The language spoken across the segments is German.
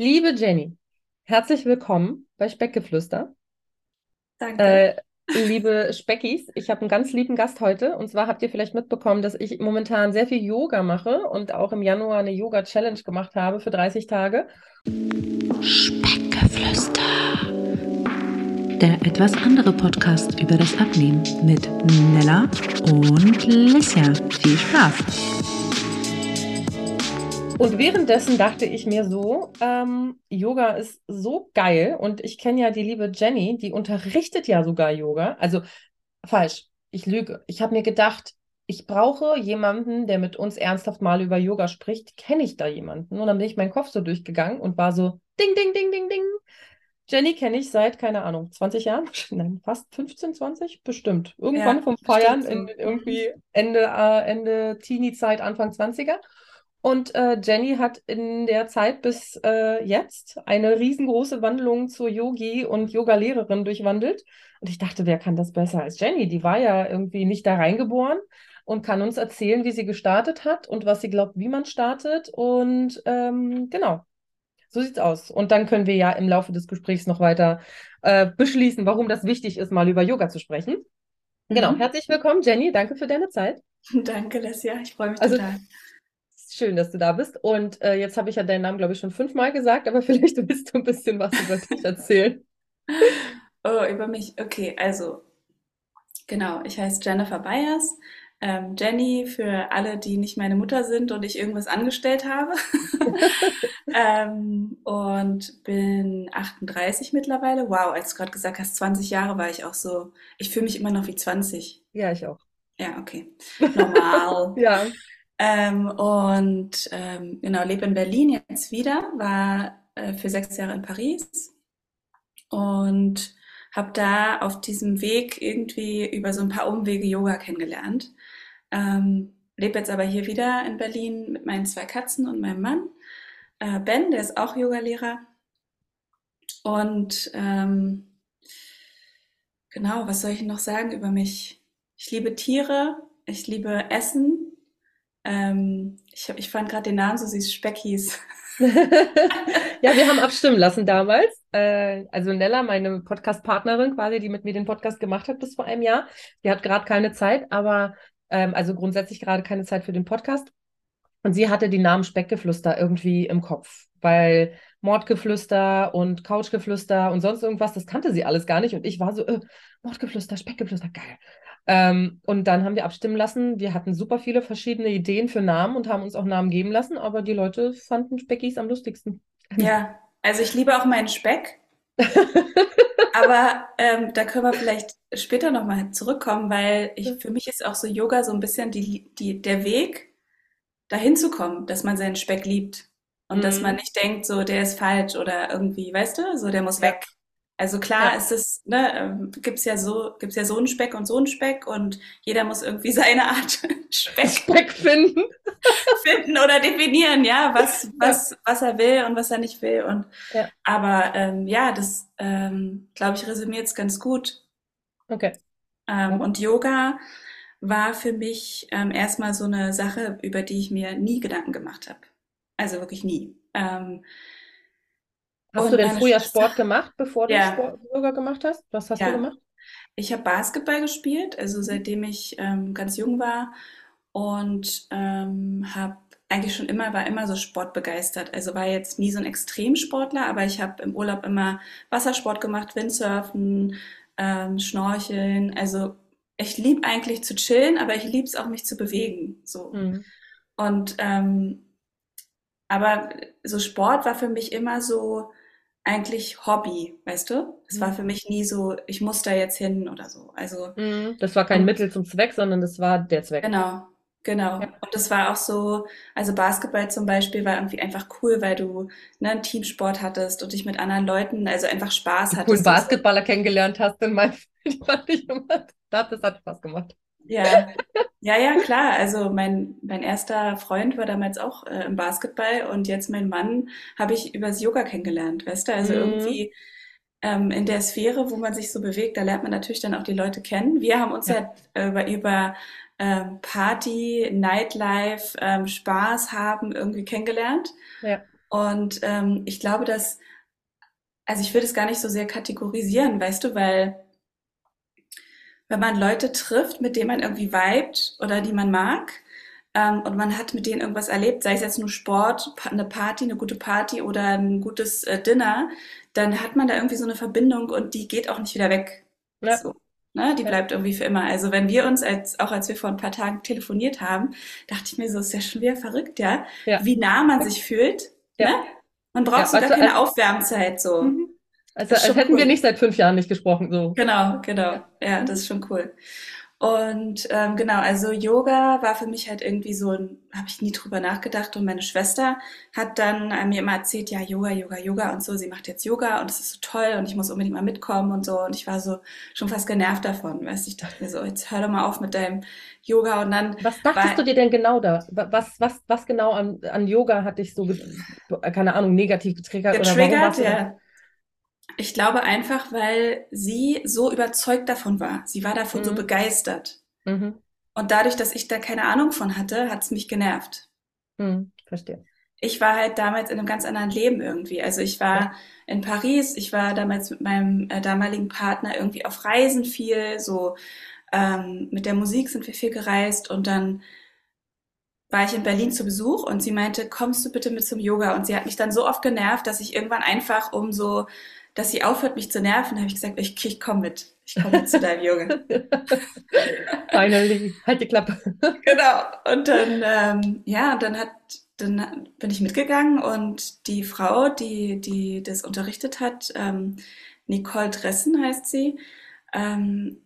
Liebe Jenny, herzlich willkommen bei Speckgeflüster. Danke. Äh, liebe Speckis, ich habe einen ganz lieben Gast heute. Und zwar habt ihr vielleicht mitbekommen, dass ich momentan sehr viel Yoga mache und auch im Januar eine Yoga-Challenge gemacht habe für 30 Tage. Speckgeflüster. Der etwas andere Podcast über das Abnehmen mit Nella und Lissia. Viel Spaß! Und währenddessen dachte ich mir so, ähm, Yoga ist so geil und ich kenne ja die liebe Jenny, die unterrichtet ja sogar Yoga. Also falsch, ich lüge. Ich habe mir gedacht, ich brauche jemanden, der mit uns ernsthaft mal über Yoga spricht. Kenne ich da jemanden? Und dann bin ich meinen Kopf so durchgegangen und war so, ding, ding, ding, ding, ding. Jenny kenne ich seit, keine Ahnung, 20 Jahren? Nein, fast 15, 20? Bestimmt. Irgendwann Ja, vom Feiern, so. in, irgendwie Ende, äh, Ende Teenie-Zeit, Anfang 20er. Und äh, Jenny hat in der Zeit bis äh, jetzt eine riesengroße Wandlung zur Yogi und Yoga-Lehrerin durchwandelt. Und ich dachte, wer kann das besser als Jenny? Die war ja irgendwie nicht da reingeboren und kann uns erzählen, wie sie gestartet hat und was sie glaubt, wie man startet. Und ähm, genau, so sieht's aus. Und dann können wir ja im Laufe des Gesprächs noch weiter äh, beschließen, warum das wichtig ist, mal über Yoga zu sprechen. Genau, Mhm. herzlich willkommen, Jenny. Danke für deine Zeit. Danke, Lesja. Ich freue mich Also total. Schön, dass du da bist. Und äh, jetzt habe ich ja deinen Namen, glaube ich, schon fünfmal gesagt, aber vielleicht willst du ein bisschen was über dich erzählen. Oh, über mich. Okay, also genau. Ich heiße Jennifer Bayers. Ähm, Jenny für alle, die nicht meine Mutter sind und ich irgendwas angestellt habe. Ähm, und bin 38 mittlerweile. Wow, als du gerade gesagt hast, 20 Jahre war ich auch so. Ich fühle mich immer noch wie 20. Ja, ich auch. Ja, okay. Normal. Ja. Ähm, und ähm, genau, lebe in Berlin jetzt wieder, war äh, für sechs Jahre in Paris und habe da auf diesem Weg irgendwie über so ein paar Umwege Yoga kennengelernt. Ähm, lebe jetzt aber hier wieder in Berlin mit meinen zwei Katzen und meinem Mann. Äh, Ben, der ist auch Yogalehrer. Und ähm, genau, was soll ich noch sagen über mich? Ich liebe Tiere, ich liebe Essen. Ähm, ich, ich fand gerade den Namen so süß, Speckis. Ja, wir haben abstimmen lassen damals. Äh, also Nella, meine Podcast-Partnerin quasi, die mit mir den Podcast gemacht hat bis vor einem Jahr, die hat gerade keine Zeit, aber ähm, also grundsätzlich gerade keine Zeit für den Podcast. Und sie hatte die Namen Speckgeflüster irgendwie im Kopf, weil Mordgeflüster und Couchgeflüster und sonst irgendwas, das kannte sie alles gar nicht. Und ich war so, äh, Mordgeflüster, Speckgeflüster, geil. Ähm, und dann haben wir abstimmen lassen. Wir hatten super viele verschiedene Ideen für Namen und haben uns auch Namen geben lassen, aber die Leute fanden Speckis am lustigsten. Ja, also ich liebe auch meinen Speck, aber ähm, da können wir vielleicht später nochmal zurückkommen, weil ich, für mich ist auch so Yoga so ein bisschen die, die, der Weg, dahin zu kommen, dass man seinen Speck liebt und dass man Mhm. nicht denkt, so der ist falsch oder irgendwie, weißt du, so der muss weg. Also klar Ja. ist es, ne, ähm, gibt's ja so, gibt's ja so einen Speck und so einen Speck und jeder muss irgendwie seine Art Speck Speck finden. finden oder definieren, ja, was, Ja. was, was er will und was er nicht will. Und Ja. aber ähm, ja, das ähm, glaube ich resümiert es ganz gut. Okay. Ähm, und Yoga war für mich ähm, erstmal so eine Sache, über die ich mir nie Gedanken gemacht habe. Also wirklich nie. Ähm, Hast du denn früher Schwester, Sport gemacht, bevor du ja, Sport Yoga gemacht hast? Was hast du ja, gemacht? ich habe Basketball gespielt, also seitdem ich ähm, ganz jung war und ähm, habe eigentlich schon immer, war immer so sportbegeistert. Also war jetzt nie so ein Extremsportler, aber ich habe im Urlaub immer Wassersport gemacht, Windsurfen, ähm, Schnorcheln. Also ich liebe eigentlich zu chillen, aber ich liebe es auch, mich zu bewegen. So. Mhm. Und ähm, aber so Sport war für mich immer so eigentlich Hobby, weißt du? Es war Mhm. für mich nie so, ich muss da jetzt hin oder so. Also Mhm. Das war kein Mittel zum Zweck, sondern das war der Zweck. Genau, genau. Ja. Und das war auch so, also Basketball zum Beispiel war irgendwie einfach cool, weil du ne, einen Teamsport hattest und dich mit anderen Leuten, also einfach Spaß hattest so. Basketballer kennengelernt hast in meinem fand ich immer. Das hat Spaß gemacht. Ja, ja, ja, klar. Also mein, mein erster Freund war damals auch äh, im Basketball und jetzt mein Mann habe ich übers Yoga kennengelernt, weißt du? Also Mhm. irgendwie ähm, in der Sphäre, wo man sich so bewegt, da lernt man natürlich dann auch die Leute kennen. Wir haben uns Ja. ja über, über ähm, Party, Nightlife, ähm, Spaß haben irgendwie kennengelernt. Ja. Und ähm, ich glaube, dass, also ich würde es gar nicht so sehr kategorisieren, weißt du, weil wenn man Leute trifft, mit denen man irgendwie vibet oder die man mag, ähm, und man hat mit denen irgendwas erlebt, sei es jetzt nur Sport, eine Party, eine gute Party oder ein gutes äh, Dinner, dann hat man da irgendwie so eine Verbindung und die geht auch nicht wieder weg. Ja. So, ne? Die bleibt irgendwie für immer. Also wenn wir uns, als, auch als wir vor ein paar Tagen telefoniert haben, dachte ich mir so, ist ja schon wieder verrückt, ja, ja. wie nah man sich fühlt. Ja. Ne? Man braucht ja, sogar keine als, Aufwärmzeit so. Mhm. Also als hätten cool. wir nicht seit fünf Jahren nicht gesprochen. So. Genau, genau. Ja, das ist schon cool. Und ähm, genau, also Yoga war für mich halt irgendwie so ein, habe ich nie drüber nachgedacht. Und meine Schwester hat dann äh, mir immer erzählt, ja, Yoga, Yoga, Yoga und so, sie macht jetzt Yoga und es ist so toll und ich muss unbedingt mal mitkommen und so. Und ich war so schon fast genervt davon, weißt du, ich dachte mir so, jetzt hör doch mal auf mit deinem Yoga und dann. Was dachtest war, du dir denn genau da? Was, was, was genau an, an Yoga hat dich so, keine Ahnung, negativ getriggert? Getriggert, oder warum ja. Ich glaube einfach, weil sie so überzeugt davon war. Sie war davon mhm. so begeistert. Mhm. Und dadurch, dass ich da keine Ahnung von hatte, hat es mich genervt. Mhm. Verstehe. Ich war halt damals in einem ganz anderen Leben irgendwie. Also ich war ja. in Paris, ich war damals mit meinem äh, damaligen Partner irgendwie auf Reisen viel, so ähm, mit der Musik sind wir viel gereist und dann war ich in Berlin zu Besuch und sie meinte, kommst du bitte mit zum Yoga? Und sie hat mich dann so oft genervt, dass ich irgendwann einfach um so dass sie aufhört, mich zu nerven, habe ich gesagt, ich, ich komme mit. Ich komme mit zu deinem Junge. Finally, halt die Klappe. genau. Und dann, ähm, ja, dann hat, dann bin ich mitgegangen und die Frau, die, die das unterrichtet hat, ähm, Nicole Dressen heißt sie, ähm,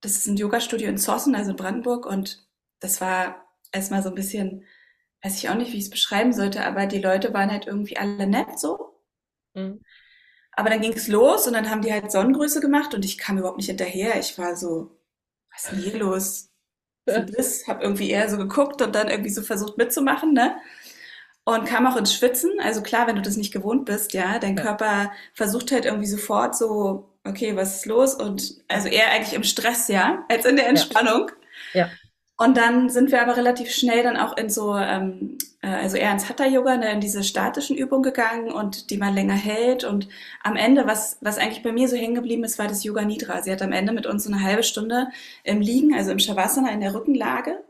das ist ein Yoga-Studio in Zossen, also in Brandenburg und das war erstmal so ein bisschen, weiß ich auch nicht, wie ich es beschreiben sollte, aber die Leute waren halt irgendwie alle nett so. Mhm. Aber dann ging es los und dann haben die halt Sonnengröße gemacht und ich kam überhaupt nicht hinterher. Ich war so, was ist denn hier los? das? Hab irgendwie eher so geguckt und dann irgendwie so versucht mitzumachen, ne? Und kam auch ins Schwitzen. Also klar, wenn du das nicht gewohnt bist, ja, dein Körper versucht halt irgendwie sofort so, okay, was ist los? Und also eher eigentlich im Stress, ja, als in der Entspannung. Ja. ja. Und dann sind wir aber relativ schnell dann auch in so, ähm, äh, also eher ins Hatha-Yoga, ne, in diese statischen Übungen gegangen und die man länger hält. Und am Ende, was, was eigentlich bei mir so hängen geblieben ist, war das Yoga Nidra. Sie hat am Ende mit uns so eine halbe Stunde im Liegen, also im Shavasana, in der Rückenlage,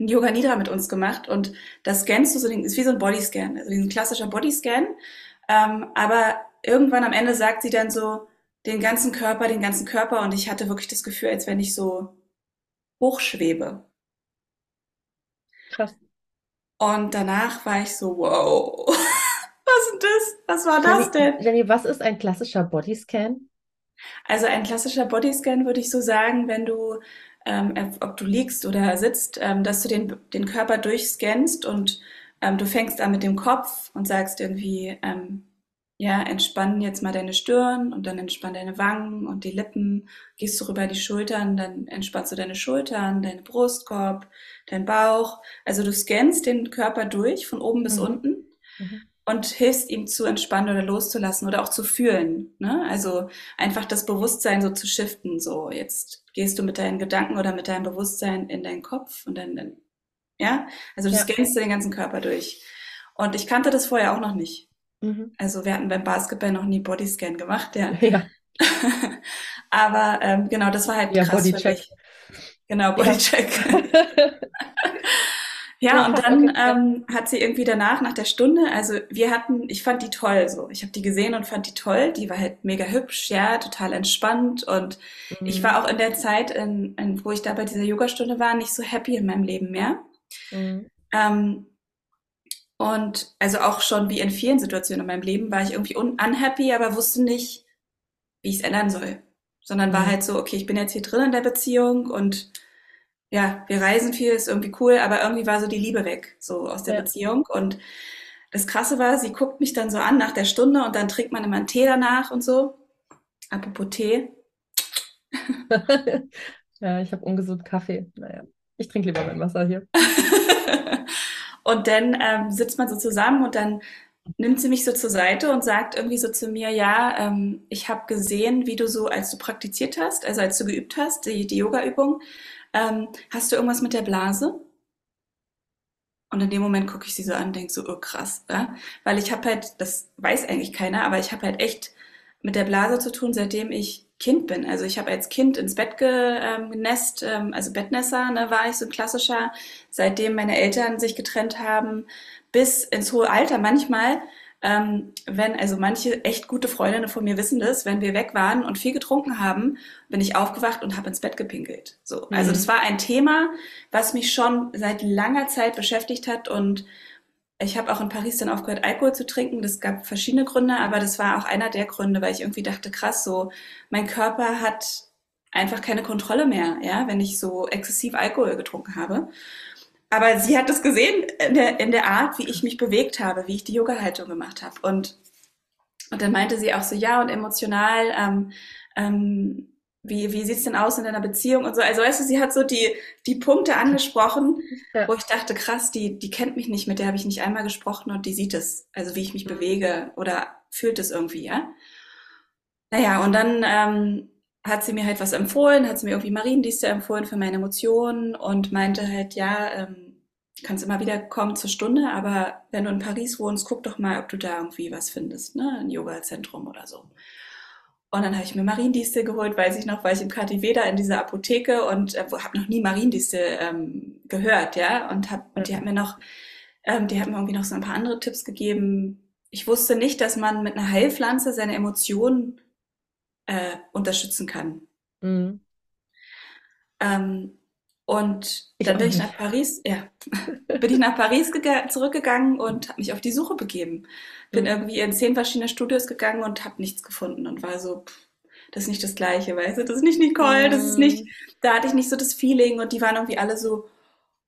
ein Yoga Nidra mit uns gemacht. Und das scannst du so, ist wie so ein Bodyscan, also ein klassischer Bodyscan. Ähm, aber irgendwann am Ende sagt sie dann so, den ganzen Körper, den ganzen Körper. Und ich hatte wirklich das Gefühl, als wenn ich so hochschwebe. Krass. Und danach war ich so, wow, was ist das? Was war das denn? Jenny, was ist ein klassischer Bodyscan? Also ein klassischer Bodyscan würde ich so sagen, wenn du, ähm, ob du liegst oder sitzt, ähm, dass du den, den Körper durchscannst und ähm, du fängst an mit dem Kopf und sagst irgendwie, ähm, ja, entspann jetzt mal deine Stirn und dann entspann deine Wangen und die Lippen. Gehst du rüber die Schultern, dann entspannst du deine Schultern, deinen Brustkorb, deinen Bauch. Also du scannst den Körper durch von oben bis mhm. unten mhm. und hilfst ihm zu entspannen oder loszulassen oder auch zu fühlen. Ne? Also einfach das Bewusstsein so zu shiften. So jetzt gehst du mit deinen Gedanken oder mit deinem Bewusstsein in deinen Kopf und dann, ja, also du ja. scannst den ganzen Körper durch. Und ich kannte das vorher auch noch nicht. Mhm. Also wir hatten beim Basketball noch nie Bodyscan gemacht, ja. ja. Aber ähm, genau, das war halt ja, krass Bodycheck. für mich. Genau, Bodycheck. Ja. ja, und dann ähm, hat sie irgendwie danach, nach der Stunde, also wir hatten, ich fand die toll so. Ich habe die gesehen und fand die toll. Die war halt mega hübsch, ja, total entspannt. Und mhm. ich war auch in der Zeit, in, in, wo ich da bei dieser Yogastunde war, nicht so happy in meinem Leben mehr. Mhm. Ähm, und also auch schon wie in vielen Situationen in meinem Leben war ich irgendwie unhappy, aber wusste nicht, wie ich es ändern soll. Sondern war mhm. halt so, okay, ich bin jetzt hier drin in der Beziehung und ja, wir reisen viel, ist irgendwie cool, aber irgendwie war so die Liebe weg, so aus der ja. Beziehung. Und das Krasse war, sie guckt mich dann so an nach der Stunde und dann trinkt man immer einen Tee danach und so. Apropos Tee. ja, ich habe ungesunden Kaffee. Naja, ich trinke lieber mein Wasser hier. Und dann ähm, sitzt man so zusammen und dann nimmt sie mich so zur Seite und sagt irgendwie so zu mir, ja, ähm, ich habe gesehen, wie du so, als du praktiziert hast, also als du geübt hast, die, die Yoga-Übung, ähm, hast du irgendwas mit der Blase? Und in dem Moment gucke ich sie so an und denke so, oh krass, ja? weil ich habe halt, das weiß eigentlich keiner, aber ich habe halt echt mit der Blase zu tun, seitdem ich Kind bin. Also ich habe als Kind ins Bett ähm, genässt, ähm, also Bettnässer ne, war ich so ein klassischer. Seitdem meine Eltern sich getrennt haben, bis ins hohe Alter manchmal ähm, wenn, also manche echt gute Freundinnen von mir wissen das, wenn wir weg waren und viel getrunken haben, bin ich aufgewacht und habe ins Bett gepinkelt. So, also mhm. das war ein Thema, was mich schon seit langer Zeit beschäftigt hat und ich habe auch in Paris dann aufgehört, Alkohol zu trinken. Das gab verschiedene Gründe, aber das war auch einer der Gründe, weil ich irgendwie dachte, krass, so mein Körper hat einfach keine Kontrolle mehr, ja, wenn ich so exzessiv Alkohol getrunken habe. Aber sie hat das gesehen in der, in der Art, wie ich mich bewegt habe, wie ich die Yoga-Haltung gemacht habe. Und, und dann meinte sie auch so, ja, und emotional, ähm, ähm, wie, wie sieht's denn aus in deiner Beziehung und so. Also weißt du, sie hat so die, die Punkte angesprochen, ja. wo ich dachte, krass, die, die kennt mich nicht, mit der habe ich nicht einmal gesprochen und die sieht es, also wie ich mich mhm. bewege oder fühlt es irgendwie, ja. Naja, und dann ähm, hat sie mir halt was empfohlen, hat sie mir irgendwie Mariendienste empfohlen für meine Emotionen und meinte halt, ja, ähm, kannst immer wieder kommen zur Stunde, aber wenn du in Paris wohnst, guck doch mal, ob du da irgendwie was findest, ne, ein Yoga-Zentrum oder so. Und dann habe ich mir Mariendienste geholt, weiß ich noch, weil ich im KTW da in dieser Apotheke und äh, habe noch nie Mariendienste ähm, gehört, ja, und hab, und die hat mir noch, ähm, die hat mir irgendwie noch so ein paar andere Tipps gegeben. Ich wusste nicht, dass man mit einer Heilpflanze seine Emotionen äh, unterstützen kann. Mhm. Ähm, und ich dann bin ich nach Paris, ja, bin ich nach Paris zurückgegangen und habe mich auf die Suche begeben. Bin mhm. irgendwie in zehn verschiedene Studios gegangen und habe nichts gefunden und war so, pff, das ist nicht das Gleiche, weißt du, das ist nicht Nicole, mhm. das ist nicht, mhm. da hatte ich nicht so das Feeling und die waren irgendwie alle so,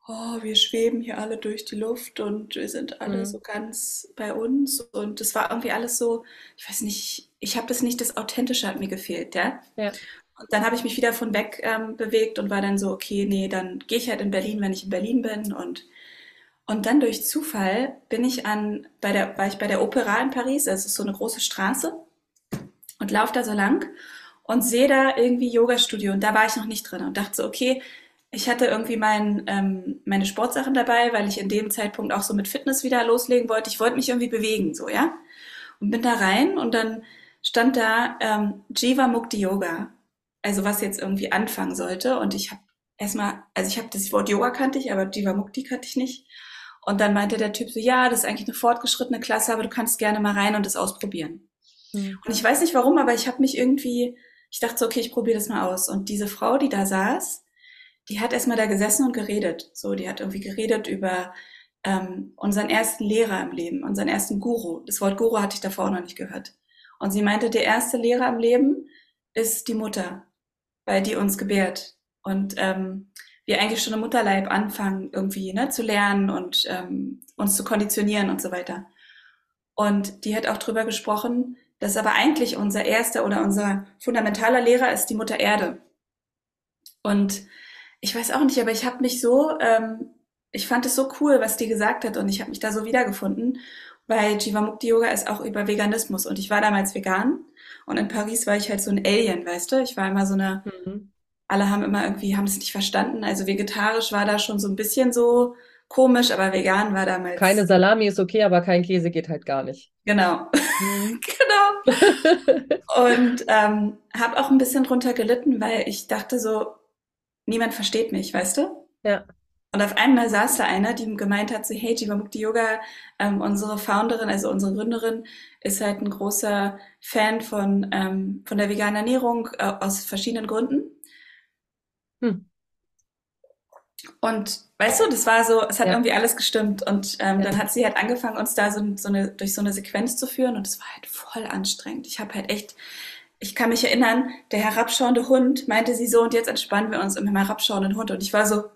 oh, wir schweben hier alle durch die Luft und wir sind alle mhm. so ganz bei uns. Und das war irgendwie alles so, ich weiß nicht, ich habe das nicht, das Authentische hat mir gefehlt, ja. ja. Und dann habe ich mich wieder von weg ähm, bewegt und war dann so, okay, nee, dann gehe ich halt in Berlin, wenn ich in Berlin bin. Und, und dann durch Zufall bin ich an, bei der, war ich bei der Opera in Paris, also ist so eine große Straße, und laufe da so lang und sehe da irgendwie Yoga-Studio. Und da war ich noch nicht drin und dachte so, okay, ich hatte irgendwie mein, ähm, meine Sportsachen dabei, weil ich in dem Zeitpunkt auch so mit Fitness wieder loslegen wollte. Ich wollte mich irgendwie bewegen, so, ja. Und bin da rein und dann stand da ähm, Jiva Mukti Yoga. Also was jetzt irgendwie anfangen sollte. Und ich habe erstmal, also ich habe das Wort Yoga kannte ich, aber Jiva Mukti kannte ich nicht. Und dann meinte der Typ so, ja, das ist eigentlich eine fortgeschrittene Klasse, aber du kannst gerne mal rein und das ausprobieren. Mhm. Und ich weiß nicht warum, aber ich habe mich irgendwie, ich dachte so, okay, ich probiere das mal aus. Und diese Frau, die da saß, die hat erstmal da gesessen und geredet. So, die hat irgendwie geredet über ähm, unseren ersten Lehrer im Leben, unseren ersten Guru. Das Wort Guru hatte ich davor noch nicht gehört. Und sie meinte, der erste Lehrer im Leben ist die Mutter, weil die uns gebärt. Und ähm, wir eigentlich schon im Mutterleib anfangen, irgendwie ne, zu lernen und ähm, uns zu konditionieren und so weiter. Und die hat auch drüber gesprochen, dass aber eigentlich unser erster oder unser fundamentaler Lehrer ist die Mutter Erde. Und ich weiß auch nicht, aber ich habe mich so, ähm, ich fand es so cool, was die gesagt hat und ich habe mich da so wiedergefunden, weil Jivamukti Yoga ist auch über Veganismus und ich war damals vegan und in Paris war ich halt so ein Alien, weißt du? Ich war immer so eine, mhm. alle haben immer irgendwie, haben es nicht verstanden. Also vegetarisch war da schon so ein bisschen so komisch, aber vegan war damals. Keine Salami ist okay, aber kein Käse geht halt gar nicht. Genau. Mhm. genau. und ähm, habe auch ein bisschen drunter gelitten, weil ich dachte so, niemand versteht mich, weißt du? Ja. Und auf einmal saß da einer, die gemeint hat, so, hey, Jivamukti Yoga, ähm, unsere Founderin, also unsere Gründerin, ist halt ein großer Fan von, ähm, von der veganen Ernährung äh, aus verschiedenen Gründen. Hm. Und weißt du, das war so, es hat ja. irgendwie alles gestimmt. Und ähm, ja. dann hat sie halt angefangen, uns da so, so eine, durch so eine Sequenz zu führen. Und es war halt voll anstrengend. Ich habe halt echt ich kann mich erinnern, der herabschauende Hund meinte sie so, und jetzt entspannen wir uns im herabschauenden Hund. Und ich war so,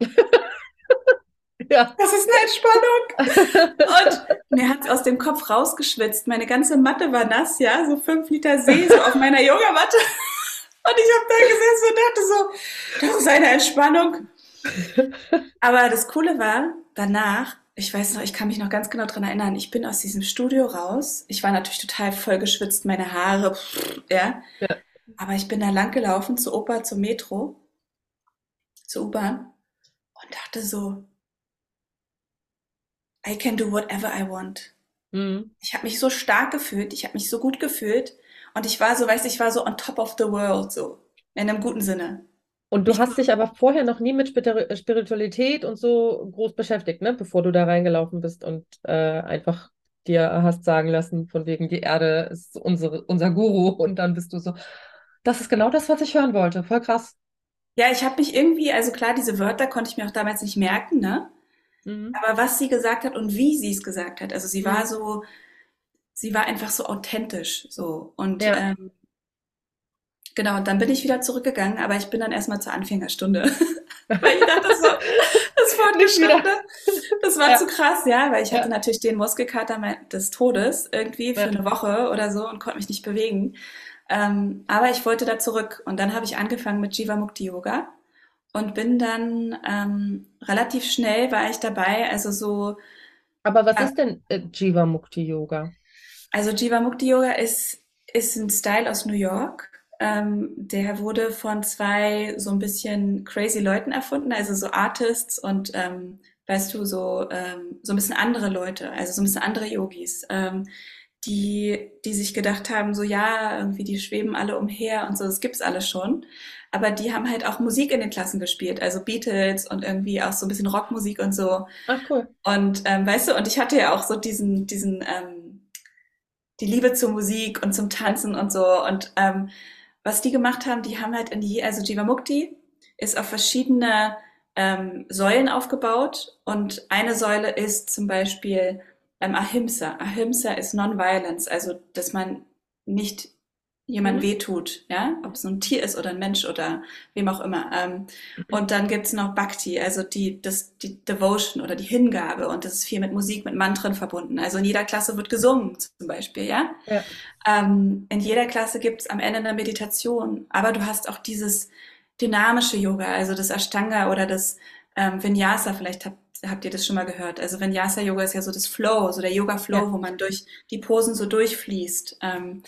ja. Das ist eine Entspannung. Und mir hat aus dem Kopf rausgeschwitzt. Meine ganze Matte war nass, ja, so fünf Liter See so auf meiner Yogamatte. Und ich habe da gesessen und dachte so, das ist eine Entspannung. Aber das Coole war, danach ich weiß noch, ich kann mich noch ganz genau dran erinnern, ich bin aus diesem Studio raus. Ich war natürlich total voll geschwitzt, meine Haare, ja. ja. Aber ich bin da lang gelaufen zur Oper, zur Metro, zur U-Bahn und dachte so, I can do whatever I want. Mhm. Ich habe mich so stark gefühlt, ich habe mich so gut gefühlt und ich war so, weißt du, ich war so on top of the world, so in einem guten Sinne. Und du ich hast dich aber vorher noch nie mit Spiritualität und so groß beschäftigt, ne? Bevor du da reingelaufen bist und äh, einfach dir hast sagen lassen, von wegen die Erde ist unsere, unser Guru und dann bist du so, das ist genau das, was ich hören wollte. Voll krass. Ja, ich habe mich irgendwie, also klar, diese Wörter konnte ich mir auch damals nicht merken, ne? Mhm. Aber was sie gesagt hat und wie sie es gesagt hat, also sie mhm. war so, sie war einfach so authentisch, so und ja. ähm, Genau, und dann bin ich wieder zurückgegangen, aber ich bin dann erstmal zur Anfängerstunde. weil ich dachte so, das war eine Stunde. Das war ja. zu krass, ja, weil ich ja. hatte natürlich den Muskelkater des Todes irgendwie für ja. eine Woche oder so und konnte mich nicht bewegen. Ähm, aber ich wollte da zurück und dann habe ich angefangen mit Jivamukti Yoga und bin dann ähm, relativ schnell war ich dabei, also so. Aber was äh, ist denn äh, Jivamukti Yoga? Also Jivamukti Yoga ist, ist ein Style aus New York ähm, der wurde von zwei so ein bisschen crazy Leuten erfunden, also so Artists und ähm, weißt du, so, ähm, so ein bisschen andere Leute, also so ein bisschen andere Yogis, ähm, die, die sich gedacht haben, so ja, irgendwie die schweben alle umher und so, das gibt's alles schon. Aber die haben halt auch Musik in den Klassen gespielt, also Beatles und irgendwie auch so ein bisschen Rockmusik und so. Ach cool. Und ähm, weißt du, und ich hatte ja auch so diesen, diesen, ähm, die Liebe zur Musik und zum Tanzen und so. Und ähm, was die gemacht haben, die haben halt in die, also Jivamukti ist auf verschiedene ähm, Säulen aufgebaut und eine Säule ist zum Beispiel ähm, Ahimsa. Ahimsa ist Non-Violence, also dass man nicht jemand mhm. wehtut, ja, ob es ein Tier ist oder ein Mensch oder wem auch immer. Ähm, mhm. Und dann gibt's noch Bhakti, also die, das, die Devotion oder die Hingabe und das ist viel mit Musik, mit Mantren verbunden. Also in jeder Klasse wird gesungen zum Beispiel, ja. ja. Ähm, in jeder Klasse gibt's am Ende eine Meditation, aber du hast auch dieses dynamische Yoga, also das Ashtanga oder das ähm, Vinyasa, vielleicht habt habt ihr das schon mal gehört? Also Vinyasa Yoga ist ja so das Flow, so der Yoga Flow, ja. wo man durch die Posen so durchfließt. Ähm,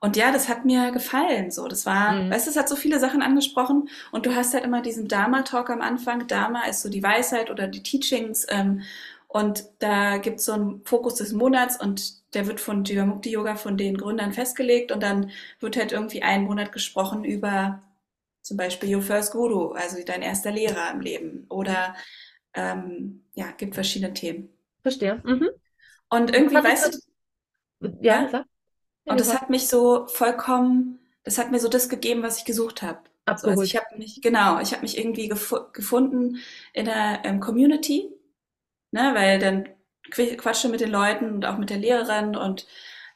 und ja, das hat mir gefallen. So, das war, mhm. weißt du, es hat so viele Sachen angesprochen und du hast halt immer diesen Dharma-Talk am Anfang. Dharma ist so die Weisheit oder die Teachings. Ähm, und da gibt es so einen Fokus des Monats und der wird von Jivamukti Yoga von den Gründern festgelegt und dann wird halt irgendwie einen Monat gesprochen über zum Beispiel Your First Guru, also dein erster Lehrer im Leben oder ähm, ja, gibt verschiedene Themen. Verstehe. Mhm. Und irgendwie, weißt du, ja, ja? Und das hat mich so vollkommen, das hat mir so das gegeben, was ich gesucht habe. Also, also ich habe mich, genau, ich habe mich irgendwie gef gefunden in der ähm, Community, ne, weil dann quatsche mit den Leuten und auch mit der Lehrerin und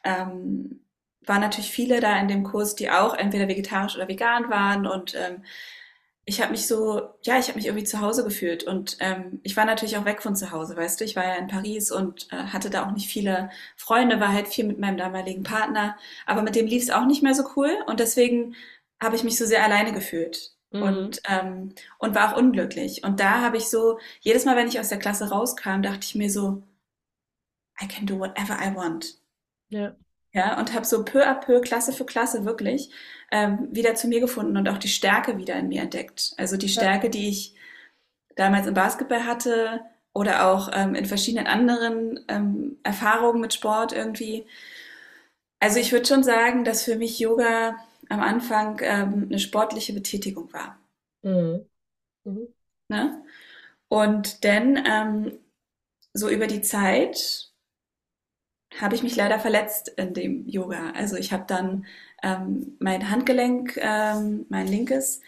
ähm, waren natürlich viele da in dem Kurs, die auch entweder vegetarisch oder vegan waren und ähm, ich habe mich so, ja, ich habe mich irgendwie zu Hause gefühlt und ähm, ich war natürlich auch weg von zu Hause, weißt du, ich war ja in Paris und äh, hatte da auch nicht viele Freunde, war halt viel mit meinem damaligen Partner, aber mit dem lief es auch nicht mehr so cool und deswegen habe ich mich so sehr alleine gefühlt mhm. und ähm, und war auch unglücklich und da habe ich so jedes Mal, wenn ich aus der Klasse rauskam, dachte ich mir so, I can do whatever I want. Ja. Ja, und habe so peu à peu, Klasse für Klasse wirklich, ähm, wieder zu mir gefunden und auch die Stärke wieder in mir entdeckt. Also die Stärke, die ich damals im Basketball hatte oder auch ähm, in verschiedenen anderen ähm, Erfahrungen mit Sport irgendwie. Also ich würde schon sagen, dass für mich Yoga am Anfang ähm, eine sportliche Betätigung war. Mhm. Mhm. Ne? Und dann ähm, so über die Zeit habe ich mich leider verletzt in dem Yoga. Also ich habe dann ähm, mein Handgelenk, ähm, mein linkes,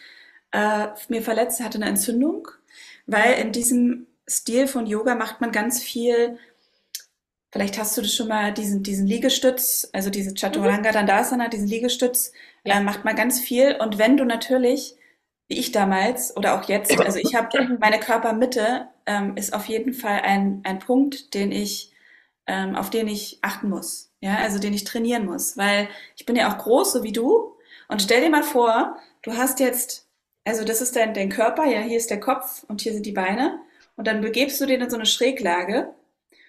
äh, mir verletzt, hatte eine Entzündung, weil in diesem Stil von Yoga macht man ganz viel. Vielleicht hast du das schon mal, diesen, diesen Liegestütz, also diese Chaturanga Dandasana, diesen Liegestütz, ja. äh, macht man ganz viel. Und wenn du natürlich, wie ich damals oder auch jetzt, also ich habe meine Körpermitte, ähm, ist auf jeden Fall ein, ein Punkt, den ich ähm, auf den ich achten muss, ja, also den ich trainieren muss, weil ich bin ja auch groß, so wie du. Und stell dir mal vor, du hast jetzt, also das ist dein, dein Körper, ja, hier ist der Kopf und hier sind die Beine. Und dann begebst du den in so eine Schräglage.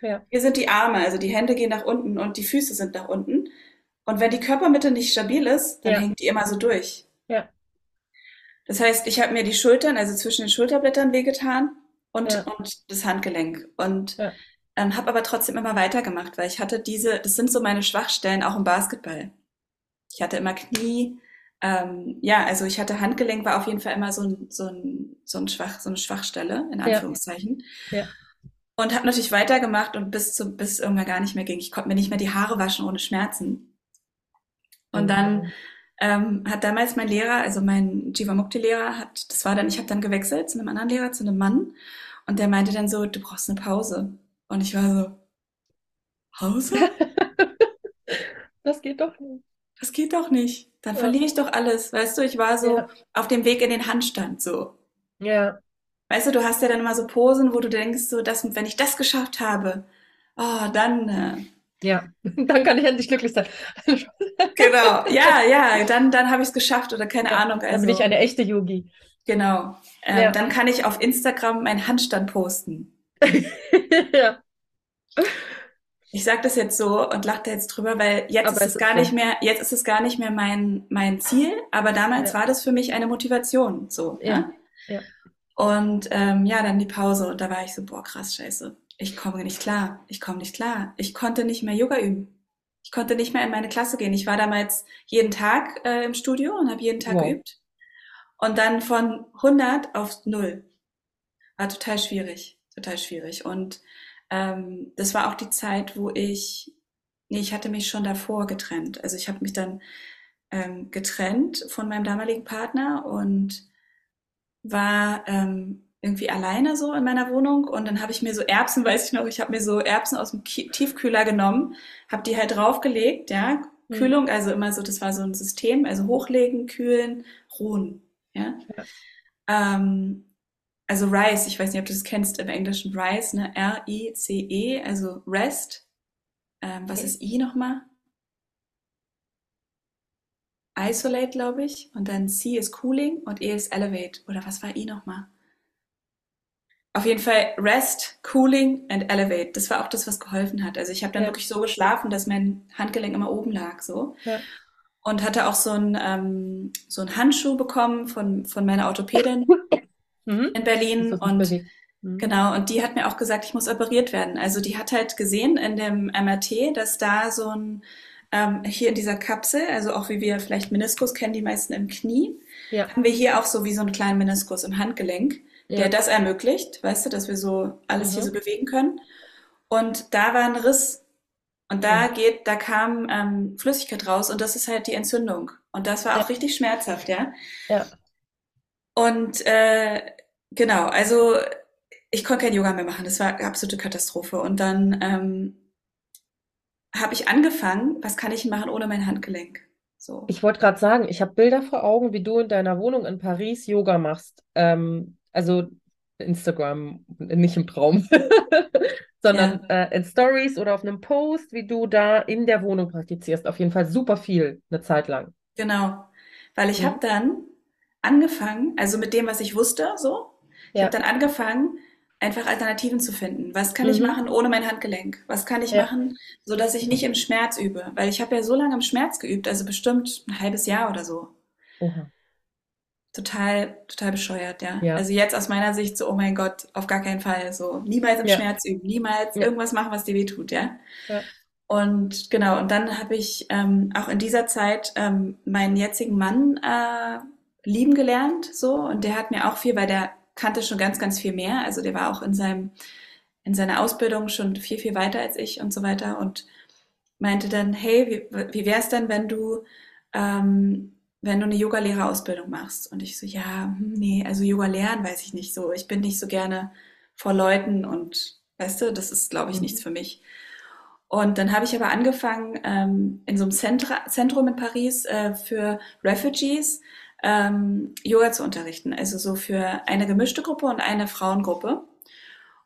Ja. Hier sind die Arme, also die Hände gehen nach unten und die Füße sind nach unten. Und wenn die Körpermitte nicht stabil ist, dann ja. hängt die immer so durch. Ja. Das heißt, ich habe mir die Schultern, also zwischen den Schulterblättern wehgetan und, ja. und das Handgelenk. Und ja ähm, habe aber trotzdem immer weitergemacht, weil ich hatte diese, das sind so meine Schwachstellen auch im Basketball. Ich hatte immer Knie, ähm, ja, also ich hatte Handgelenk, war auf jeden Fall immer so ein, so ein, so ein Schwach, so eine Schwachstelle, in Anführungszeichen. Ja. ja. Und habe natürlich weitergemacht und bis zu, bis irgendwann gar nicht mehr ging. Ich konnte mir nicht mehr die Haare waschen ohne Schmerzen. Und mhm. dann ähm, hat damals mein Lehrer, also mein Jivamukti-Lehrer, hat, das war dann, ich habe dann gewechselt zu einem anderen Lehrer, zu einem Mann. Und der meinte dann so, du brauchst eine Pause. Und ich war so, Pause? das geht doch nicht. Das geht doch nicht. Dann ja. verliere ich doch alles. Weißt du, ich war so ja. auf dem Weg in den Handstand so. Ja. Weißt du, du hast ja dann immer so Posen, wo du denkst, so, dass, wenn ich das geschafft habe, oh, dann. Äh, ja, dann kann ich endlich glücklich sein. genau, ja, ja, dann, dann habe ich es geschafft oder keine ja, Ahnung. Also, dann bin ich also eine echte Yogi. Genau. Ja. Dann kann ich auf Instagram meinen Handstand posten. Ja. Ich sage das jetzt so und lache da jetzt drüber, weil jetzt aber ist es gar ist nicht mehr, jetzt ist es gar nicht mehr mein, mein Ziel, aber damals ja. war das für mich eine Motivation. So. Ja. ja. Und ähm, ja, dann die Pause und da war ich so, boah, krass, scheiße. Ich komme nicht klar. Ich komme nicht klar. Ich konnte nicht mehr Yoga üben. Ich konnte nicht mehr in meine Klasse gehen. Ich war damals jeden Tag äh, im Studio und habe jeden Tag wow. geübt. Und dann von 100 auf 0. War total schwierig. Total schwierig. Und ähm, das war auch die Zeit, wo ich, nee, ich hatte mich schon davor getrennt. Also ich habe mich dann ähm, getrennt von meinem damaligen Partner und war ähm, irgendwie alleine so in meiner Wohnung und dann habe ich mir so Erbsen, weiß ich noch, ich habe mir so Erbsen aus dem Tiefkühler genommen, habe die halt draufgelegt, ja, mhm. Kühlung, also immer so, das war so ein System, also hochlegen, kühlen, ruhen, ja. ja. Ähm, also Rice, ich weiß nicht, ob du das kennst im Englischen, Rice, ne? R-I-C-E, also Rest. Ähm, was okay. ist I nochmal? Isolate, glaube ich. Und dann C ist Cooling und E ist Elevate. Oder was war I nochmal? Auf jeden Fall Rest, Cooling and Elevate. Das war auch das, was geholfen hat. Also ich habe dann ja. wirklich so geschlafen, dass mein Handgelenk immer oben lag, so. Ja. Und hatte auch so einen ähm, so einen Handschuh bekommen von, von meiner Orthopädin. mhm. in Berlin und mhm. genau, und die hat mir auch gesagt, ich muss operiert werden. Also die hat halt gesehen in dem MRT, dass da so ein ähm, hier in dieser Kapsel, also auch wie wir vielleicht Meniskus kennen, die meisten im Knie, ja. haben wir hier auch so wie so einen kleinen Meniskus im Handgelenk, ja. der das ermöglicht, weißt du, dass wir so alles mhm. hier so bewegen können. Und da war ein Riss und da mhm. geht, da kam ähm, Flüssigkeit raus und das ist halt die Entzündung. Und das war auch richtig schmerzhaft, ja. Ja. Und äh, genau, also ich konnte kein Yoga mehr machen. Das war eine absolute Katastrophe. Und dann ähm, habe ich angefangen, was kann ich machen ohne mein Handgelenk? So. Ich wollte gerade sagen, ich habe Bilder vor Augen, wie du in deiner Wohnung in Paris Yoga machst. Ähm, also Instagram, nicht im Traum, sondern ja. äh, in Stories oder auf einem Post, wie du da in der Wohnung praktizierst. Auf jeden Fall super viel, eine Zeit lang. Genau, weil ich ja. habe dann angefangen, also mit dem, was ich wusste, so. Ich ja. habe dann angefangen, einfach Alternativen zu finden. Was kann mhm. ich machen ohne mein Handgelenk? Was kann ich ja. machen, so dass ich nicht im Schmerz übe? Weil ich habe ja so lange im Schmerz geübt, also bestimmt ein halbes Jahr oder so. Mhm. Total, total bescheuert, ja. ja. Also jetzt aus meiner Sicht so, oh mein Gott, auf gar keinen Fall. So, niemals im ja. Schmerz üben, niemals irgendwas machen, was dir weh tut, ja. Und genau, und dann habe ich ähm, auch in dieser Zeit ähm, meinen jetzigen Mann äh, lieben gelernt, so. Und der hat mir auch viel, weil der kannte schon ganz, ganz viel mehr. Also der war auch in seinem, in seiner Ausbildung schon viel, viel weiter als ich und so weiter. Und meinte dann, hey, wie, wie wäre es denn, wenn du, ähm, wenn du eine Yoga-Lehrerausbildung machst? Und ich so, ja, hm, nee, also Yoga lernen weiß ich nicht so. Ich bin nicht so gerne vor Leuten und weißt du, das ist, glaube ich, mhm. nichts für mich. Und dann habe ich aber angefangen, ähm, in so einem Zentra Zentrum in Paris äh, für Refugees ähm, Yoga zu unterrichten. Also so für eine gemischte Gruppe und eine Frauengruppe.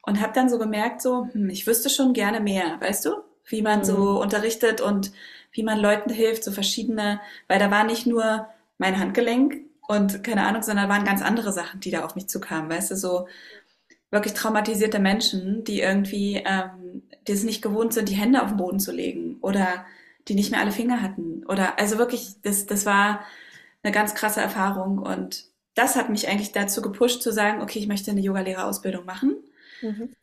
Und habe dann so gemerkt, so, hm, ich wüsste schon gerne mehr, weißt du, wie man mhm. so unterrichtet und wie man Leuten hilft, so verschiedene, weil da war nicht nur mein Handgelenk und keine Ahnung, sondern da waren ganz andere Sachen, die da auf mich zukamen, weißt du, so wirklich traumatisierte Menschen, die irgendwie, ähm, die es nicht gewohnt sind, die Hände auf den Boden zu legen oder die nicht mehr alle Finger hatten oder, also wirklich, das, das war, eine ganz krasse Erfahrung und das hat mich eigentlich dazu gepusht zu sagen, okay, ich möchte eine Yogalehrerausbildung machen. Mhm.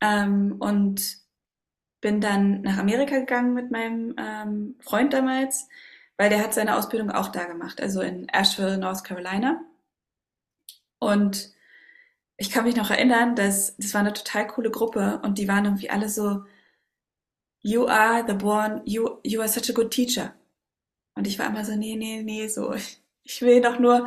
Ähm, und bin dann nach Amerika gegangen mit meinem ähm, Freund damals, weil der hat seine Ausbildung auch da gemacht, also in Asheville, North Carolina. Und ich kann mich noch erinnern, dass das war eine total coole Gruppe und die waren irgendwie alle so, you are the one, you, you are such a good teacher. Und ich war immer so, nee, nee, nee, so, ich, ich will doch nur,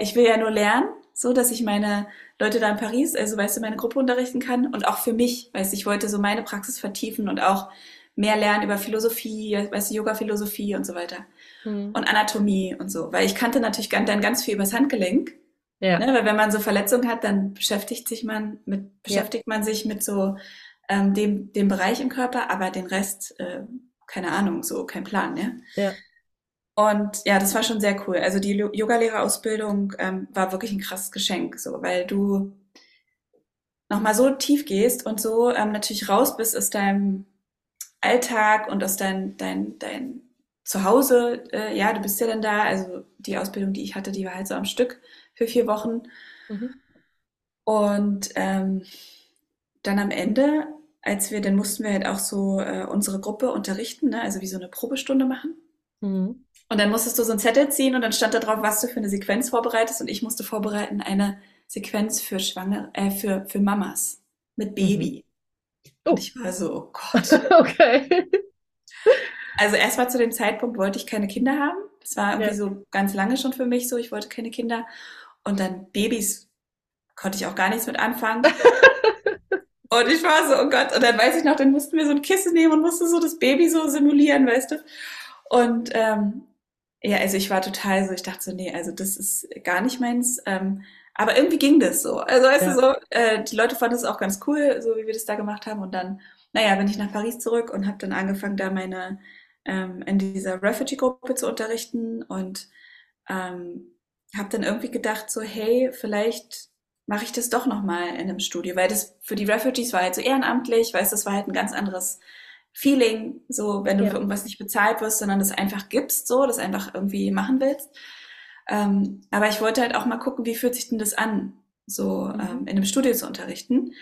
ich will ja nur lernen, so, dass ich meine Leute da in Paris, also weißt du, meine Gruppe unterrichten kann und auch für mich, weißt du, ich wollte so meine Praxis vertiefen und auch mehr lernen über Philosophie, weißt du, Yoga-Philosophie und so weiter. Hm. Und Anatomie und so, weil ich kannte natürlich dann ganz viel übers Handgelenk. Ja. Ne, weil wenn man so Verletzungen hat, dann beschäftigt sich man mit, beschäftigt ja. man sich mit so ähm, dem, dem Bereich im Körper, aber den Rest, äh, keine Ahnung, so kein Plan, ne? Ja. Und ja, das war schon sehr cool. Also die Yogalehrerausbildung ähm, war wirklich ein krasses Geschenk, so, weil du nochmal so tief gehst und so ähm, natürlich raus bist aus deinem Alltag und aus dein, dein, dein Zuhause. Äh, ja, du bist ja dann da. Also die Ausbildung, die ich hatte, die war halt so am Stück für vier Wochen. Mhm. Und ähm, dann am Ende, als wir, dann mussten wir halt auch so äh, unsere Gruppe unterrichten, ne? also wie so eine Probestunde machen. Mhm. Und dann musstest du so ein Zettel ziehen und dann stand da drauf, was du für eine Sequenz vorbereitest. Und ich musste vorbereiten eine Sequenz für Schwanger, äh, für, für Mamas mit Baby. Mhm. Oh. Und ich war so, oh Gott. okay. Also erstmal zu dem Zeitpunkt wollte ich keine Kinder haben. Das war irgendwie ja. so ganz lange schon für mich so. Ich wollte keine Kinder. Und dann Babys konnte ich auch gar nichts mit anfangen. und ich war so, oh Gott. Und dann weiß ich noch, dann mussten wir so ein Kissen nehmen und musste so das Baby so simulieren, weißt du. Und ähm, ja, also ich war total so, ich dachte so, nee, also das ist gar nicht meins. Ähm, aber irgendwie ging das so. Also weißt ja. du so, äh, die Leute fanden es auch ganz cool, so wie wir das da gemacht haben. Und dann, naja, bin ich nach Paris zurück und habe dann angefangen, da meine ähm, in dieser Refugee-Gruppe zu unterrichten und ähm, habe dann irgendwie gedacht, so, hey, vielleicht mache ich das doch nochmal in einem Studio, weil das für die Refugees war halt so ehrenamtlich, weißt das war halt ein ganz anderes Feeling, so wenn du ja. für irgendwas nicht bezahlt wirst, sondern das einfach gibst, so, das einfach irgendwie machen willst. Ähm, aber ich wollte halt auch mal gucken, wie fühlt sich denn das an, so mhm. ähm, in einem Studio zu unterrichten.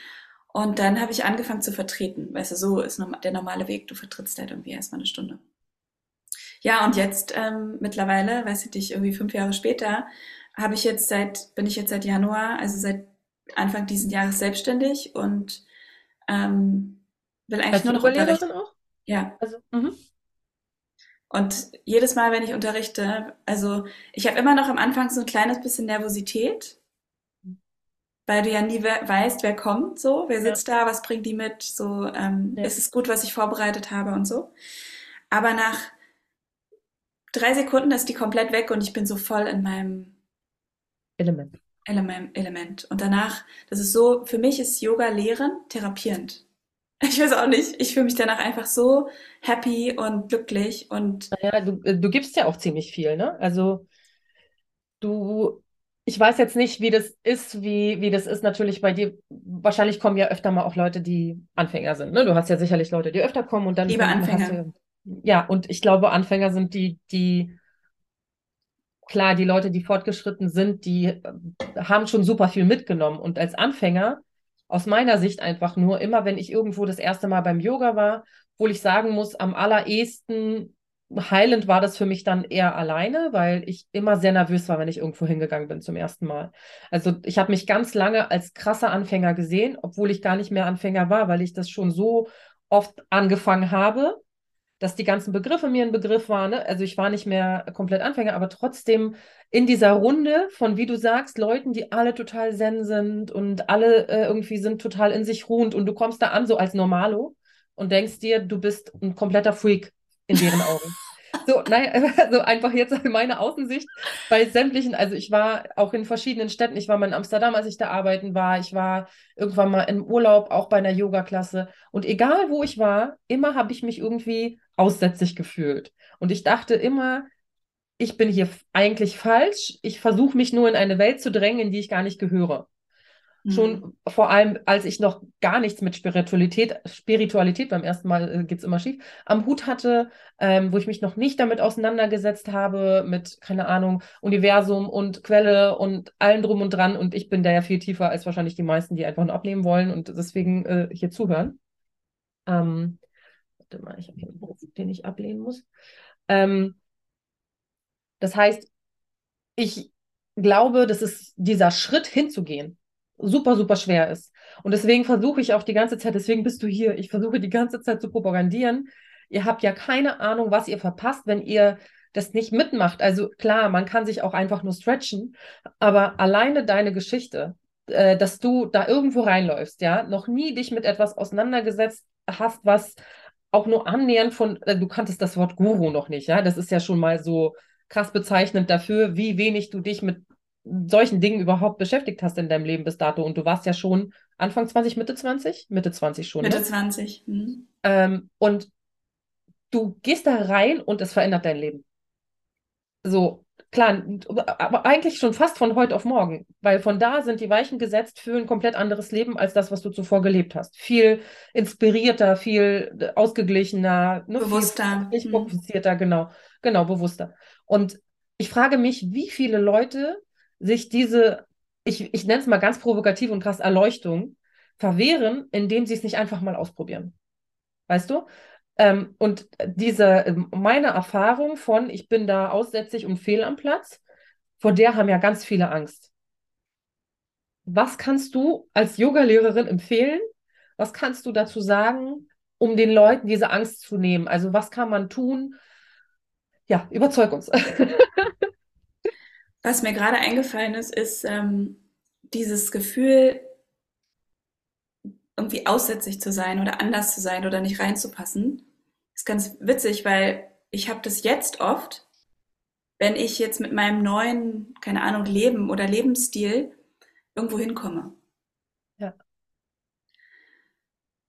Und dann habe ich angefangen zu vertreten. Weißt du, so ist der normale Weg. Du vertrittst halt irgendwie erstmal eine Stunde. Ja, und jetzt ähm, mittlerweile, weiß ich nicht, irgendwie fünf Jahre später, habe ich jetzt seit, bin ich jetzt seit Januar, also seit Anfang dieses Jahres selbstständig und ähm, will eigentlich Als nur noch unterrichten. auch? Ja. Also, mhm. Und jedes Mal, wenn ich unterrichte, also ich habe immer noch am Anfang so ein kleines bisschen Nervosität, weil du ja nie we weißt, wer kommt, so, wer sitzt ja. da, was bringt die mit, so, ähm, ja. ist es gut, was ich vorbereitet habe und so. Aber nach drei Sekunden ist die komplett weg und ich bin so voll in meinem Element. Element. Element. Und danach, das ist so, für mich ist Yoga lehren therapierend. Ich weiß auch nicht. Ich fühle mich danach einfach so happy und glücklich und. Naja, du, äh, du gibst ja auch ziemlich viel, ne? Also du, ich weiß jetzt nicht, wie das ist, wie, wie das ist natürlich bei dir. Wahrscheinlich kommen ja öfter mal auch Leute, die Anfänger sind, ne? Du hast ja sicherlich Leute, die öfter kommen und dann. Liebe Anfänger. Du, ja, und ich glaube, Anfänger sind die, die klar, die Leute, die fortgeschritten sind, die äh, haben schon super viel mitgenommen. Und als Anfänger aus meiner Sicht einfach nur, immer wenn ich irgendwo das erste Mal beim Yoga war, obwohl ich sagen muss, am allerersten heilend war das für mich dann eher alleine, weil ich immer sehr nervös war, wenn ich irgendwo hingegangen bin zum ersten Mal. Also ich habe mich ganz lange als krasser Anfänger gesehen, obwohl ich gar nicht mehr Anfänger war, weil ich das schon so oft angefangen habe dass die ganzen Begriffe mir ein Begriff waren. Ne? Also ich war nicht mehr komplett Anfänger, aber trotzdem in dieser Runde von, wie du sagst, Leuten, die alle total zen sind und alle äh, irgendwie sind total in sich ruhend und du kommst da an so als Normalo und denkst dir, du bist ein kompletter Freak in deren Augen. So, naja, also einfach jetzt meine Außensicht bei sämtlichen, also ich war auch in verschiedenen Städten, ich war mal in Amsterdam, als ich da arbeiten war, ich war irgendwann mal im Urlaub, auch bei einer Yoga-Klasse und egal wo ich war, immer habe ich mich irgendwie aussätzlich gefühlt. Und ich dachte immer, ich bin hier eigentlich falsch, ich versuche mich nur in eine Welt zu drängen, in die ich gar nicht gehöre. Mhm. Schon vor allem, als ich noch gar nichts mit Spiritualität, Spiritualität beim ersten Mal äh, geht es immer schief, am Hut hatte, ähm, wo ich mich noch nicht damit auseinandergesetzt habe, mit, keine Ahnung, Universum und Quelle und allem drum und dran. Und ich bin da ja viel tiefer als wahrscheinlich die meisten, die einfach nur abnehmen wollen und deswegen äh, hier zuhören. Ähm, warte mal, ich habe hier einen Beruf, den ich ablehnen muss. Ähm, das heißt, ich glaube, dass es dieser Schritt hinzugehen super, super schwer ist. Und deswegen versuche ich auch die ganze Zeit, deswegen bist du hier, ich versuche die ganze Zeit zu propagandieren. Ihr habt ja keine Ahnung, was ihr verpasst, wenn ihr das nicht mitmacht. Also klar, man kann sich auch einfach nur stretchen, aber alleine deine Geschichte, äh, dass du da irgendwo reinläufst, ja, noch nie dich mit etwas auseinandergesetzt hast, was auch nur annähernd von, äh, du kanntest das Wort Guru noch nicht, ja, das ist ja schon mal so krass bezeichnend dafür, wie wenig du dich mit solchen Dingen überhaupt beschäftigt hast in deinem Leben bis dato. Und du warst ja schon Anfang 20, Mitte 20? Mitte 20 schon. Mitte ne? 20. Mhm. Ähm, und du gehst da rein und es verändert dein Leben. So, klar, aber eigentlich schon fast von heute auf morgen, weil von da sind die Weichen gesetzt für ein komplett anderes Leben als das, was du zuvor gelebt hast. Viel inspirierter, viel ausgeglichener, ne, bewusster, viel mhm. fokussierter, genau, genau, bewusster. Und ich frage mich, wie viele Leute sich diese, ich, ich nenne es mal ganz provokativ und krass, Erleuchtung verwehren, indem sie es nicht einfach mal ausprobieren. Weißt du? Ähm, und diese, meine Erfahrung von, ich bin da aussätzlich und fehl am Platz, vor der haben ja ganz viele Angst. Was kannst du als Yogalehrerin empfehlen? Was kannst du dazu sagen, um den Leuten diese Angst zu nehmen? Also was kann man tun? Ja, überzeug uns. Was mir gerade eingefallen ist, ist ähm, dieses Gefühl, irgendwie aussätzlich zu sein oder anders zu sein oder nicht reinzupassen. Ist ganz witzig, weil ich habe das jetzt oft, wenn ich jetzt mit meinem neuen, keine Ahnung, Leben oder Lebensstil irgendwo hinkomme. Ja.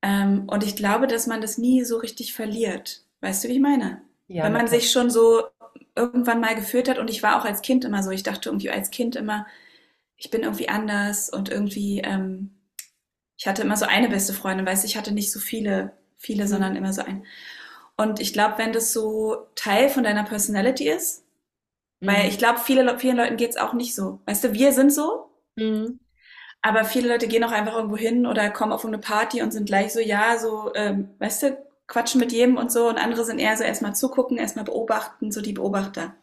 Ähm, und ich glaube, dass man das nie so richtig verliert. Weißt du, wie ich meine? Ja, Wenn man sich schon so irgendwann mal geführt hat. Und ich war auch als Kind immer so. Ich dachte irgendwie als Kind immer, ich bin irgendwie anders und irgendwie, ähm, ich hatte immer so eine beste Freundin, weißt du, ich hatte nicht so viele, viele, mhm. sondern immer so ein. Und ich glaube, wenn das so Teil von deiner Personality ist, mhm. weil ich glaube, viele, vielen Leuten geht es auch nicht so. Weißt du, wir sind so, mhm. aber viele Leute gehen auch einfach irgendwo hin oder kommen auf eine Party und sind gleich so, ja, so, ähm, weißt du, quatschen mit jedem und so und andere sind eher so erstmal zugucken, erstmal beobachten, so die Beobachter.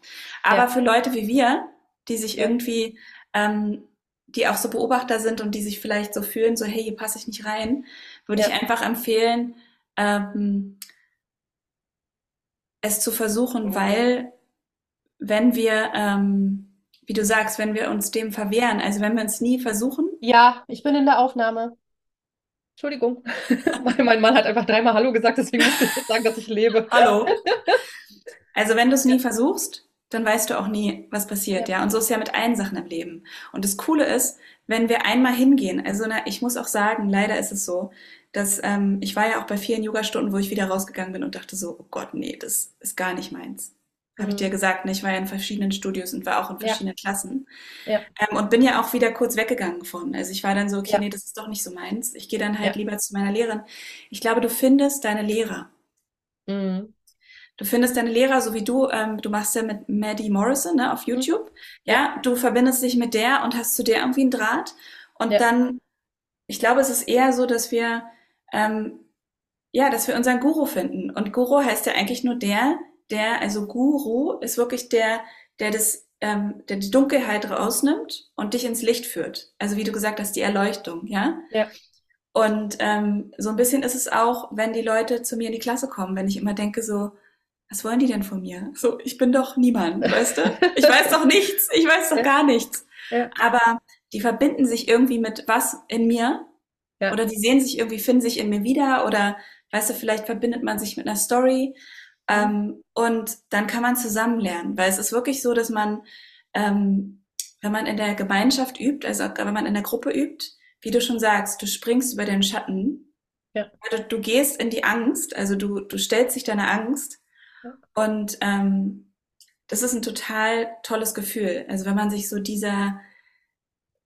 Aber ja. für Leute wie wir, die sich irgendwie, ähm, die auch so Beobachter sind und die sich vielleicht so fühlen, so hey, hier passe ich nicht rein, würde ja. ich einfach empfehlen, ähm, es zu versuchen, weil wenn wir, ähm, wie du sagst, wenn wir uns dem verwehren, also wenn wir uns nie versuchen. Ja, ich bin in der Aufnahme. Entschuldigung. mein Mann hat einfach dreimal Hallo gesagt, deswegen muss ich sagen, dass ich lebe. Hallo. Also wenn du es nie versuchst, dann weißt du auch nie, was passiert, ja. ja. Und so ist ja mit allen Sachen im Leben. Und das Coole ist, wenn wir einmal hingehen, also na, ich muss auch sagen, leider ist es so, dass ähm, ich war ja auch bei vielen Yoga-Stunden, wo ich wieder rausgegangen bin und dachte so, oh Gott, nee, das ist gar nicht meins. Habe ich dir mhm. gesagt, ne? ich war ja in verschiedenen Studios und war auch in verschiedenen ja. Klassen. Ja. Ähm, und bin ja auch wieder kurz weggegangen von. Also ich war dann so, okay, ja. nee, das ist doch nicht so meins. Ich gehe dann halt lieber zu meiner Lehrerin. Ich glaube, du findest deine Lehrer. Mhm. Du findest deine Lehrer, so wie du, ähm, du machst ja mit Maddie Morrison ne, auf mhm. YouTube. Ja, du verbindest dich mit der und hast zu der irgendwie einen Draht. Und dann, ich glaube, es ist eher so, dass wir, ähm, ja, dass wir unseren Guru finden. Und Guru heißt ja eigentlich nur der, der, also Guru ist wirklich der, der das, ähm, der die Dunkelheit rausnimmt und dich ins Licht führt. Also wie du gesagt hast, die Erleuchtung, ja? Ja. Und ähm, so ein bisschen ist es auch, wenn die Leute zu mir in die Klasse kommen, wenn ich immer denke so, was wollen die denn von mir? So, ich bin doch niemand, weißt du? Ich weiß doch nichts, ich weiß doch ja. gar nichts. Ja. Aber die verbinden sich irgendwie mit was in mir ja. oder die sehen sich irgendwie, finden sich in mir wieder oder weißt du, vielleicht verbindet man sich mit einer Story ähm, und dann kann man zusammen lernen, weil es ist wirklich so, dass man, ähm, wenn man in der Gemeinschaft übt, also wenn man in der Gruppe übt, wie du schon sagst, du springst über den Schatten, ja. du, du, gehst in die Angst, also du, du stellst dich deiner Angst ja. und ähm, das ist ein total tolles Gefühl. Also wenn man sich so dieser,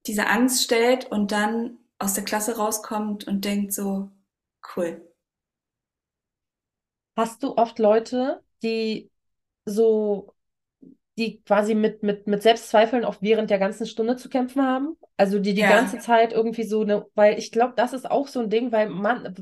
dieser Angst stellt und dann aus der Klasse rauskommt und denkt so, cool, Hast du oft Leute, die so, die quasi mit, mit, mit Selbstzweifeln auch während der ganzen Stunde zu kämpfen haben? Also die die Ja. ganze Zeit irgendwie so eine, weil ich glaube, das ist auch so ein Ding, weil man,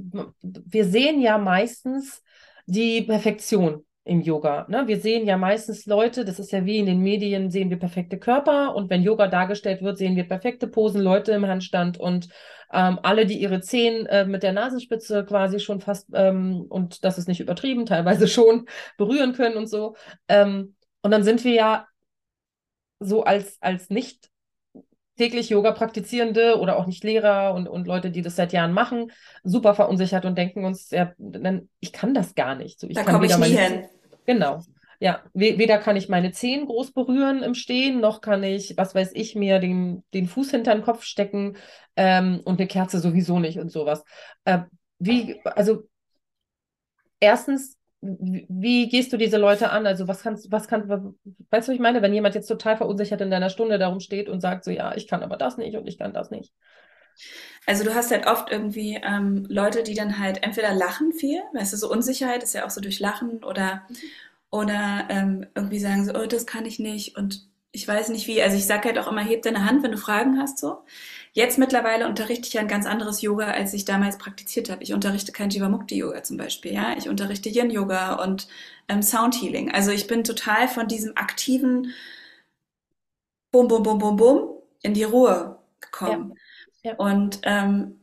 wir sehen ja meistens die Perfektion im Yoga. Ne? Wir sehen ja meistens Leute, das ist ja wie in den Medien, sehen wir perfekte Körper und wenn Yoga dargestellt wird, sehen wir perfekte Posen, Leute im Handstand und ähm, alle, die ihre Zehen äh, mit der Nasenspitze quasi schon fast, ähm, und das ist nicht übertrieben, teilweise schon berühren können und so. Ähm, und dann sind wir ja so als, als nicht täglich Yoga praktizierende oder auch nicht Lehrer und, und Leute, die das seit Jahren machen, super verunsichert und denken uns, ja, ich kann das gar nicht. So, ich da komme ich nie hin. Genau. Ja, weder kann ich meine Zehen groß berühren im Stehen, noch kann ich, was weiß ich, mir den, den Fuß hinter den Kopf stecken ähm, und eine Kerze sowieso nicht und sowas. Äh, wie, also erstens, wie gehst du diese Leute an? Also was kannst, was kann, weißt du, was ich meine, wenn jemand jetzt total verunsichert in deiner Stunde darum steht und sagt so, ja, ich kann aber das nicht und ich kann das nicht. Also du hast halt oft irgendwie ähm, Leute, die dann halt entweder lachen viel, weißt du, so Unsicherheit ist ja auch so durch Lachen oder, oder ähm, irgendwie sagen so, oh, das kann ich nicht und ich weiß nicht wie. Also ich sage halt auch immer, heb deine Hand, wenn du Fragen hast so. Jetzt mittlerweile unterrichte ich ja ein ganz anderes Yoga, als ich damals praktiziert habe. Ich unterrichte kein Jivamukti-Yoga zum Beispiel, ja. Ich unterrichte Yin-Yoga und ähm, Sound-Healing. Also ich bin total von diesem aktiven Bum, Bum, Bum, Bum, Bum in die Ruhe gekommen. Ja. Ja. Und ähm,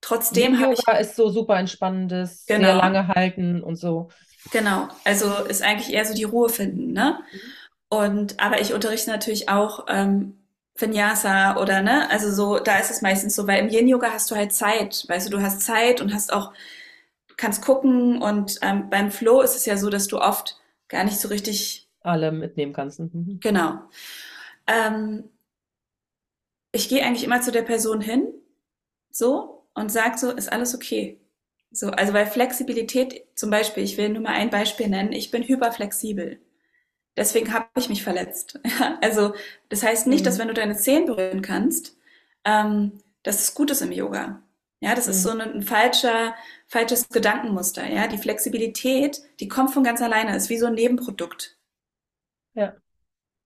trotzdem habe ich. ist so super entspannendes, genau. sehr lange halten und so. Genau, also ist eigentlich eher so die Ruhe finden, ne? Mhm. Und aber ich unterrichte natürlich auch ähm, Vinyasa oder ne, also so, da ist es meistens so, weil im Yin Yoga hast du halt Zeit, weißt du, du hast Zeit und hast auch kannst gucken und ähm, beim Flow ist es ja so, dass du oft gar nicht so richtig alle mitnehmen kannst. Mhm. Genau. Ähm, ich gehe eigentlich immer zu der Person hin, so, und sag so, ist alles okay. So, also bei Flexibilität zum Beispiel, ich will nur mal ein Beispiel nennen, ich bin hyperflexibel. Deswegen habe ich mich verletzt. also das heißt nicht, mhm. dass wenn du deine Zehen berühren kannst, ähm, dass es gut ist im Yoga. Ja, das mhm. ist so ein, ein, falscher, falsches Gedankenmuster. Ja, die Flexibilität, die kommt von ganz alleine, ist wie so ein Nebenprodukt. Ja.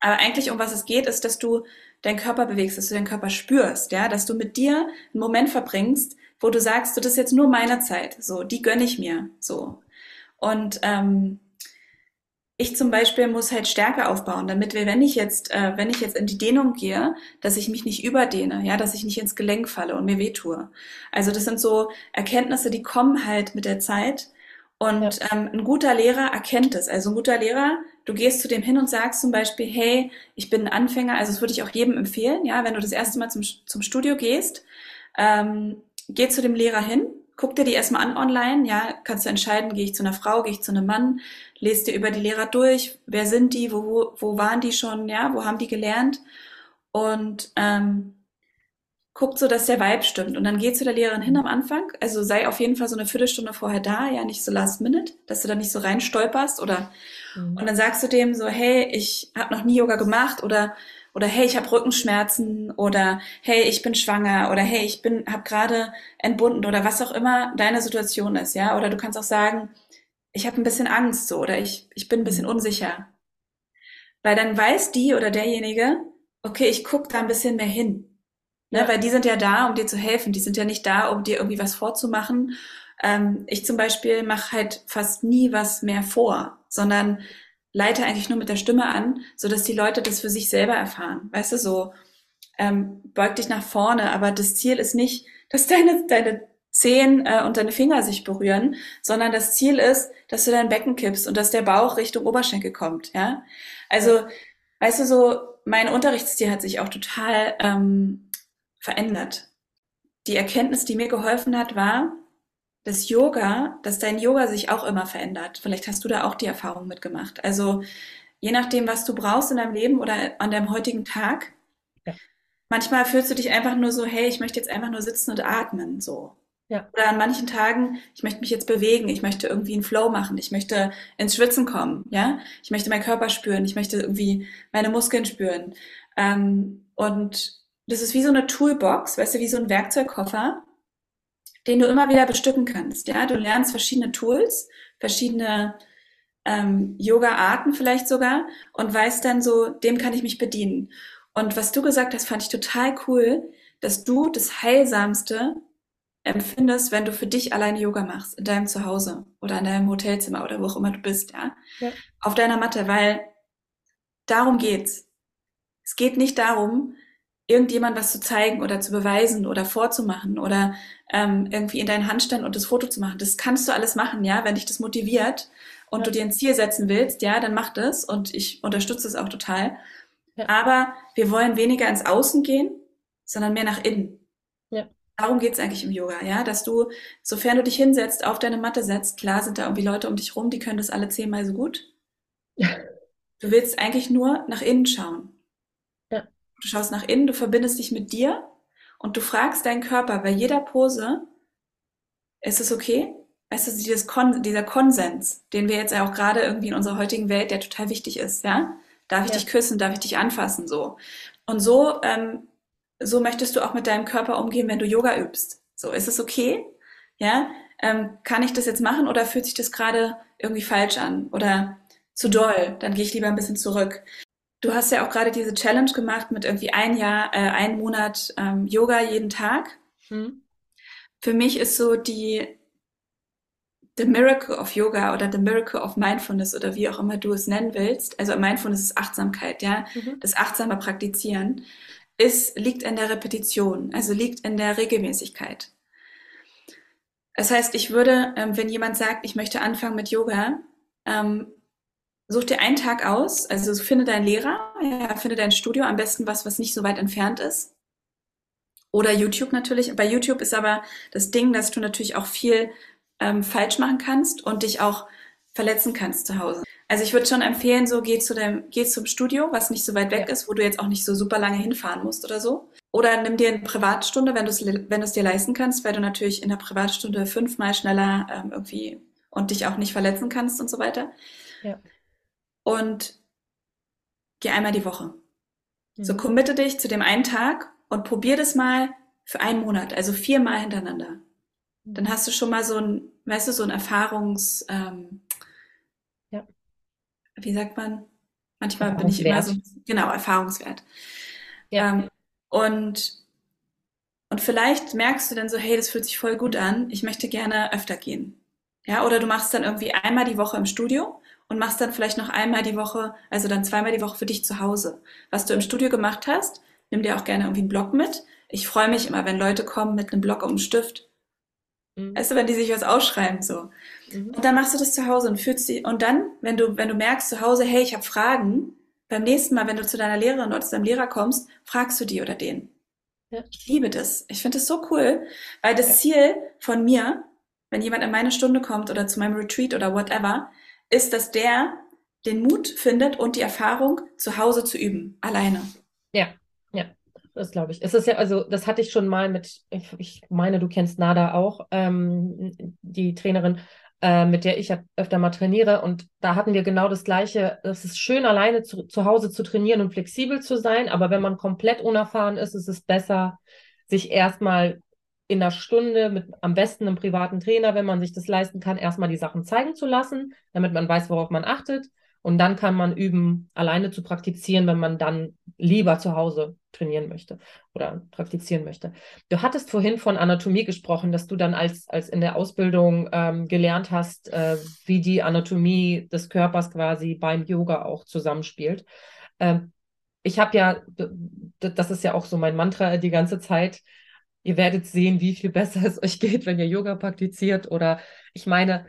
Aber eigentlich um was es geht, ist, dass du deinen Körper bewegst, dass du deinen Körper spürst, ja, dass du mit dir einen Moment verbringst, wo du sagst, so, das ist jetzt nur meine Zeit, so, die gönne ich mir, so. Und ähm, ich zum Beispiel muss halt Stärke aufbauen, damit wir, wenn ich jetzt, äh, wenn ich jetzt in die Dehnung gehe, dass ich mich nicht überdehne, ja, dass ich nicht ins Gelenk falle und mir wehtue. Also das sind so Erkenntnisse, die kommen halt mit der Zeit. Und ja. ähm, ein guter Lehrer erkennt es. Also ein guter Lehrer, du gehst zu dem hin und sagst zum Beispiel, hey, ich bin ein Anfänger, also das würde ich auch jedem empfehlen, ja, wenn du das erste Mal zum, zum Studio gehst, ähm, geh zu dem Lehrer hin, guck dir die erstmal an online, ja, kannst du entscheiden, gehe ich zu einer Frau, gehe ich zu einem Mann, lest dir über die Lehrer durch, wer sind die, wo, wo waren die schon, ja, wo haben die gelernt und ähm, guckt so, dass der Vibe stimmt. Und dann geht zu der Lehrerin hin am Anfang. Also sei auf jeden Fall so eine Viertelstunde vorher da, ja, nicht so last minute, dass du da nicht so reinstolperst oder mhm. und dann sagst du dem so, hey, ich habe noch nie Yoga gemacht oder oder hey, ich habe Rückenschmerzen oder hey, ich bin schwanger oder hey, ich bin habe gerade entbunden oder was auch immer deine Situation ist, ja, oder du kannst auch sagen, ich habe ein bisschen Angst so oder ich ich bin ein bisschen mhm. unsicher. Weil dann weiß die oder derjenige, okay, ich guck da ein bisschen mehr hin. Ne? Weil die sind ja da, um dir zu helfen. Die sind ja nicht da, um dir irgendwie was vorzumachen. Ähm, ich zum Beispiel mache halt fast nie was mehr vor, sondern leite eigentlich nur mit der Stimme an, so dass die Leute das für sich selber erfahren. Weißt du, so ähm, beug dich nach vorne, aber das Ziel ist nicht, dass deine, deine Zehen äh, und deine Finger sich berühren, sondern das Ziel ist, dass du dein Becken kippst und dass der Bauch Richtung Oberschenkel kommt. Ja, also weißt du so, mein Unterrichtsstil hat sich auch total ähm, verändert. Die Erkenntnis, die mir geholfen hat, war, dass Yoga, dass dein Yoga sich auch immer verändert. Vielleicht hast du da auch die Erfahrung mitgemacht. Also je nachdem, was du brauchst in deinem Leben oder an deinem heutigen Tag. Ja. Manchmal fühlst du dich einfach nur so, hey, ich möchte jetzt einfach nur sitzen und atmen, so. Ja. Oder an manchen Tagen, ich möchte mich jetzt bewegen, ich möchte irgendwie einen Flow machen, ich möchte ins Schwitzen kommen, ja. Ich möchte meinen Körper spüren, ich möchte irgendwie meine Muskeln spüren. Ähm, und das ist wie so eine Toolbox, weißt du, wie so ein Werkzeugkoffer, den du immer wieder bestücken kannst. Ja, du lernst verschiedene Tools, verschiedene ähm, Yoga-Arten vielleicht sogar und weißt dann so, dem kann ich mich bedienen. Und was du gesagt hast, fand ich total cool, dass du das Heilsamste empfindest, wenn du für dich alleine Yoga machst, in deinem Zuhause oder in deinem Hotelzimmer oder wo auch immer du bist, ja, ja. auf deiner Matte, weil darum geht's. Es geht nicht darum, irgendjemand was zu zeigen oder zu beweisen oder vorzumachen oder ähm, irgendwie in deinen Handstand und das Foto zu machen. Das kannst du alles machen, ja, wenn dich das motiviert und ja. du dir ein Ziel setzen willst, ja, dann mach das und ich unterstütze es auch total. Ja. Aber wir wollen weniger ins Außen gehen, sondern mehr nach innen. Ja. Darum geht's eigentlich im Yoga, ja, dass du, sofern du dich hinsetzt, auf deine Matte setzt, klar sind da irgendwie Leute um dich rum, die können das alle zehnmal so gut. Ja. Du willst eigentlich nur nach innen schauen. Du schaust nach innen, du verbindest dich mit dir und du fragst deinen Körper bei jeder Pose, ist es okay? Weißt du, dieses Kon dieser Konsens, den wir jetzt ja auch gerade irgendwie in unserer heutigen Welt, der total wichtig ist, ja? Darf ich ja. dich küssen? Darf ich dich anfassen? So. Und so, ähm, so möchtest du auch mit deinem Körper umgehen, wenn du Yoga übst. So, ist es okay? Ja? Ähm, kann ich das jetzt machen oder fühlt sich das gerade irgendwie falsch an? Oder zu doll, dann gehe ich lieber ein bisschen zurück. Du hast ja auch gerade diese Challenge gemacht mit irgendwie ein Jahr, äh, ein Monat ähm, Yoga jeden Tag. Hm. Für mich ist so die The Miracle of Yoga oder The Miracle of Mindfulness oder wie auch immer du es nennen willst. Also Mindfulness ist Achtsamkeit, ja, mhm. das achtsame Praktizieren ist, liegt in der Repetition, also liegt in der Regelmäßigkeit. Das heißt, ich würde, ähm, wenn jemand sagt, ich möchte anfangen mit Yoga, ähm, such dir einen Tag aus, also finde deinen Lehrer, ja, finde dein Studio, am besten was, was nicht so weit entfernt ist. Oder YouTube natürlich. Bei YouTube ist aber das Ding, dass du natürlich auch viel ähm, falsch machen kannst und dich auch verletzen kannst zu Hause. Also ich würde schon empfehlen, so geh zu dem, geh zum Studio, was nicht so weit weg ja. ist, wo du jetzt auch nicht so super lange hinfahren musst oder so. Oder nimm dir eine Privatstunde, wenn du es wenn dir leisten kannst, weil du natürlich in der Privatstunde fünfmal schneller ähm, irgendwie und dich auch nicht verletzen kannst und so weiter. Ja und geh einmal die Woche. Mhm. So committe dich zu dem einen Tag und probier das mal für einen Monat, also viermal hintereinander. Dann mhm. hast du schon mal so ein, weißt du, so ein Erfahrungs, ähm, ja. wie sagt man? Manchmal bin ich immer so, genau, Erfahrungswert. Ja. Ähm, und, und vielleicht merkst du dann so, hey, das fühlt sich voll gut an, ich möchte gerne öfter gehen. Ja, oder du machst dann irgendwie einmal die Woche im Studio und machst dann vielleicht noch einmal die Woche, also dann zweimal die Woche für dich zu Hause. Was du im Studio gemacht hast, nimm dir auch gerne irgendwie einen Block mit. Ich freue mich immer, wenn Leute kommen mit einem Block und einem Stift. Mhm. Weißt du, wenn die sich was ausschreiben so. Mhm. Und dann machst du das zu Hause und fühlst die und dann, wenn du wenn du merkst zu Hause, hey, ich habe Fragen, beim nächsten Mal, wenn du zu deiner Lehrerin oder zu deinem Lehrer kommst, fragst du die oder den. Ja. Ich liebe das. Ich finde das so cool, weil das ja. Ziel von mir, wenn jemand in meine Stunde kommt oder zu meinem Retreat oder whatever, ist, dass der den Mut findet und die Erfahrung, zu Hause zu üben, alleine. Ja, ja, das glaube ich. Es ist ja, also das hatte ich schon mal mit, ich, meine, du kennst Nada auch, ähm, die Trainerin, äh, mit der ich ja öfter mal trainiere. Und da hatten wir genau das Gleiche. Es ist schön, alleine zu, zu Hause zu trainieren und flexibel zu sein, aber wenn man komplett unerfahren ist, ist es besser, sich erstmal in einer Stunde mit am besten einem privaten Trainer, wenn man sich das leisten kann, erstmal die Sachen zeigen zu lassen, damit man weiß, worauf man achtet. Und dann kann man üben, alleine zu praktizieren, wenn man dann lieber zu Hause trainieren möchte oder praktizieren möchte. Du hattest vorhin von Anatomie gesprochen, dass du dann als, als in der Ausbildung ähm, gelernt hast, äh, wie die Anatomie des Körpers quasi beim Yoga auch zusammenspielt. Ähm, ich habe ja, das ist ja auch so mein Mantra die ganze Zeit, Ihr werdet sehen, wie viel besser es euch geht, wenn ihr Yoga praktiziert. Oder ich meine,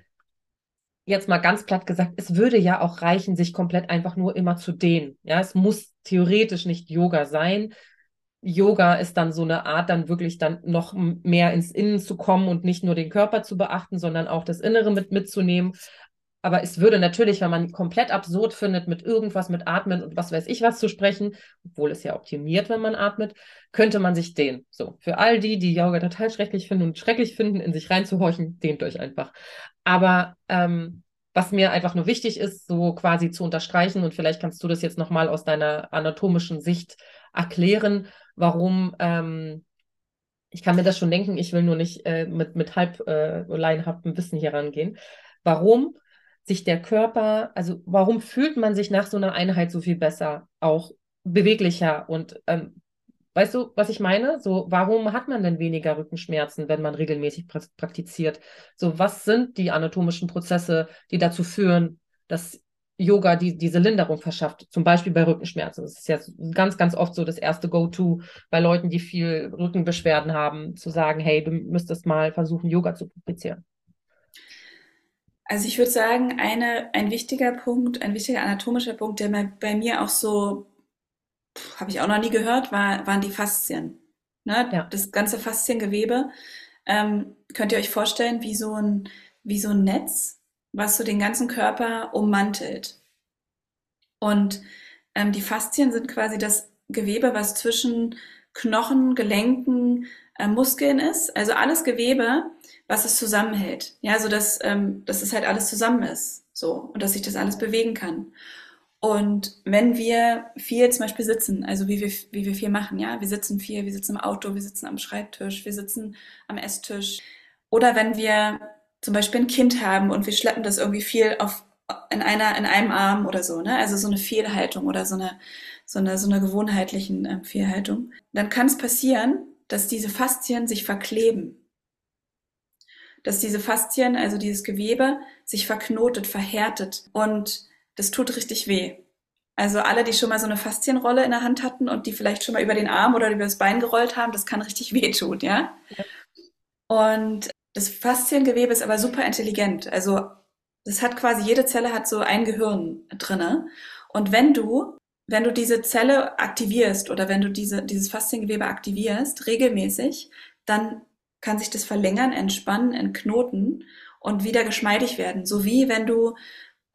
jetzt mal ganz platt gesagt, es würde ja auch reichen, sich komplett einfach nur immer zu dehnen. Ja, es muss theoretisch nicht Yoga sein. Yoga ist dann so eine Art, dann wirklich dann noch mehr ins Innen zu kommen und nicht nur den Körper zu beachten, sondern auch das Innere mit mitzunehmen. Aber es würde natürlich, wenn man komplett absurd findet, mit irgendwas mit Atmen und was weiß ich was zu sprechen, obwohl es ja optimiert, wenn man atmet, könnte man sich dehnen. So, für all die, die Yoga total schrecklich finden und schrecklich finden, in sich reinzuhorchen, dehnt euch einfach. Aber ähm, was mir einfach nur wichtig ist, so quasi zu unterstreichen, und vielleicht kannst du das jetzt nochmal aus deiner anatomischen Sicht erklären, warum ähm, ich kann mir das schon denken, ich will nur nicht äh, mit, mit halb äh, laienhaftem Wissen hier rangehen. Warum sich der Körper, also warum fühlt man sich nach so einer Einheit so viel besser, auch beweglicher und ähm, Weißt du, was ich meine? So, warum hat man denn weniger Rückenschmerzen, wenn man regelmäßig praktiziert? So, was sind die anatomischen Prozesse, die dazu führen, dass Yoga die, diese Linderung verschafft, zum Beispiel bei Rückenschmerzen. Das ist ja ganz, ganz oft so das erste Go-To bei Leuten, die viel Rückenbeschwerden haben, zu sagen, hey, du müsstest mal versuchen, Yoga zu praktizieren. Also ich würde sagen, eine, ein wichtiger Punkt, ein wichtiger anatomischer Punkt, der bei mir auch so, habe ich auch noch nie gehört, war, waren die Faszien. Ne? Ja. Das ganze Fasziengewebe ähm, könnt ihr euch vorstellen wie so ein, wie so ein Netz, was so den ganzen Körper ummantelt. Und ähm, die Faszien sind quasi das Gewebe, was zwischen Knochen, Gelenken, äh, Muskeln ist. Also alles Gewebe, was es zusammenhält. Ja, so dass, ähm, dass es halt alles zusammen ist. So. Und dass sich das alles bewegen kann. Und wenn wir viel zum Beispiel sitzen, also wie wir, wie wir viel machen, ja, wir sitzen viel, wir sitzen im Auto, wir sitzen am Schreibtisch, wir sitzen am Esstisch. Oder wenn wir zum Beispiel ein Kind haben und wir schleppen das irgendwie viel auf, in einer, in einem Arm oder so, ne? Also so eine Fehlhaltung oder so eine, so eine, so eine gewohnheitlichen äh, Fehlhaltung. Dann kann es passieren, dass diese Faszien sich verkleben. Dass diese Faszien, also dieses Gewebe, sich verknotet, verhärtet und das tut richtig weh. Also alle, die schon mal so eine Faszienrolle in der Hand hatten und die vielleicht schon mal über den Arm oder über das Bein gerollt haben, das kann richtig wehtun, ja? ja. Und das Fasziengewebe ist aber super intelligent. Also das hat quasi, jede Zelle hat so ein Gehirn drinne. Und wenn du, wenn du diese Zelle aktivierst oder wenn du diese, dieses Fasziengewebe aktivierst, regelmäßig, dann kann sich das verlängern, entspannen, entknoten und wieder geschmeidig werden. So wie wenn du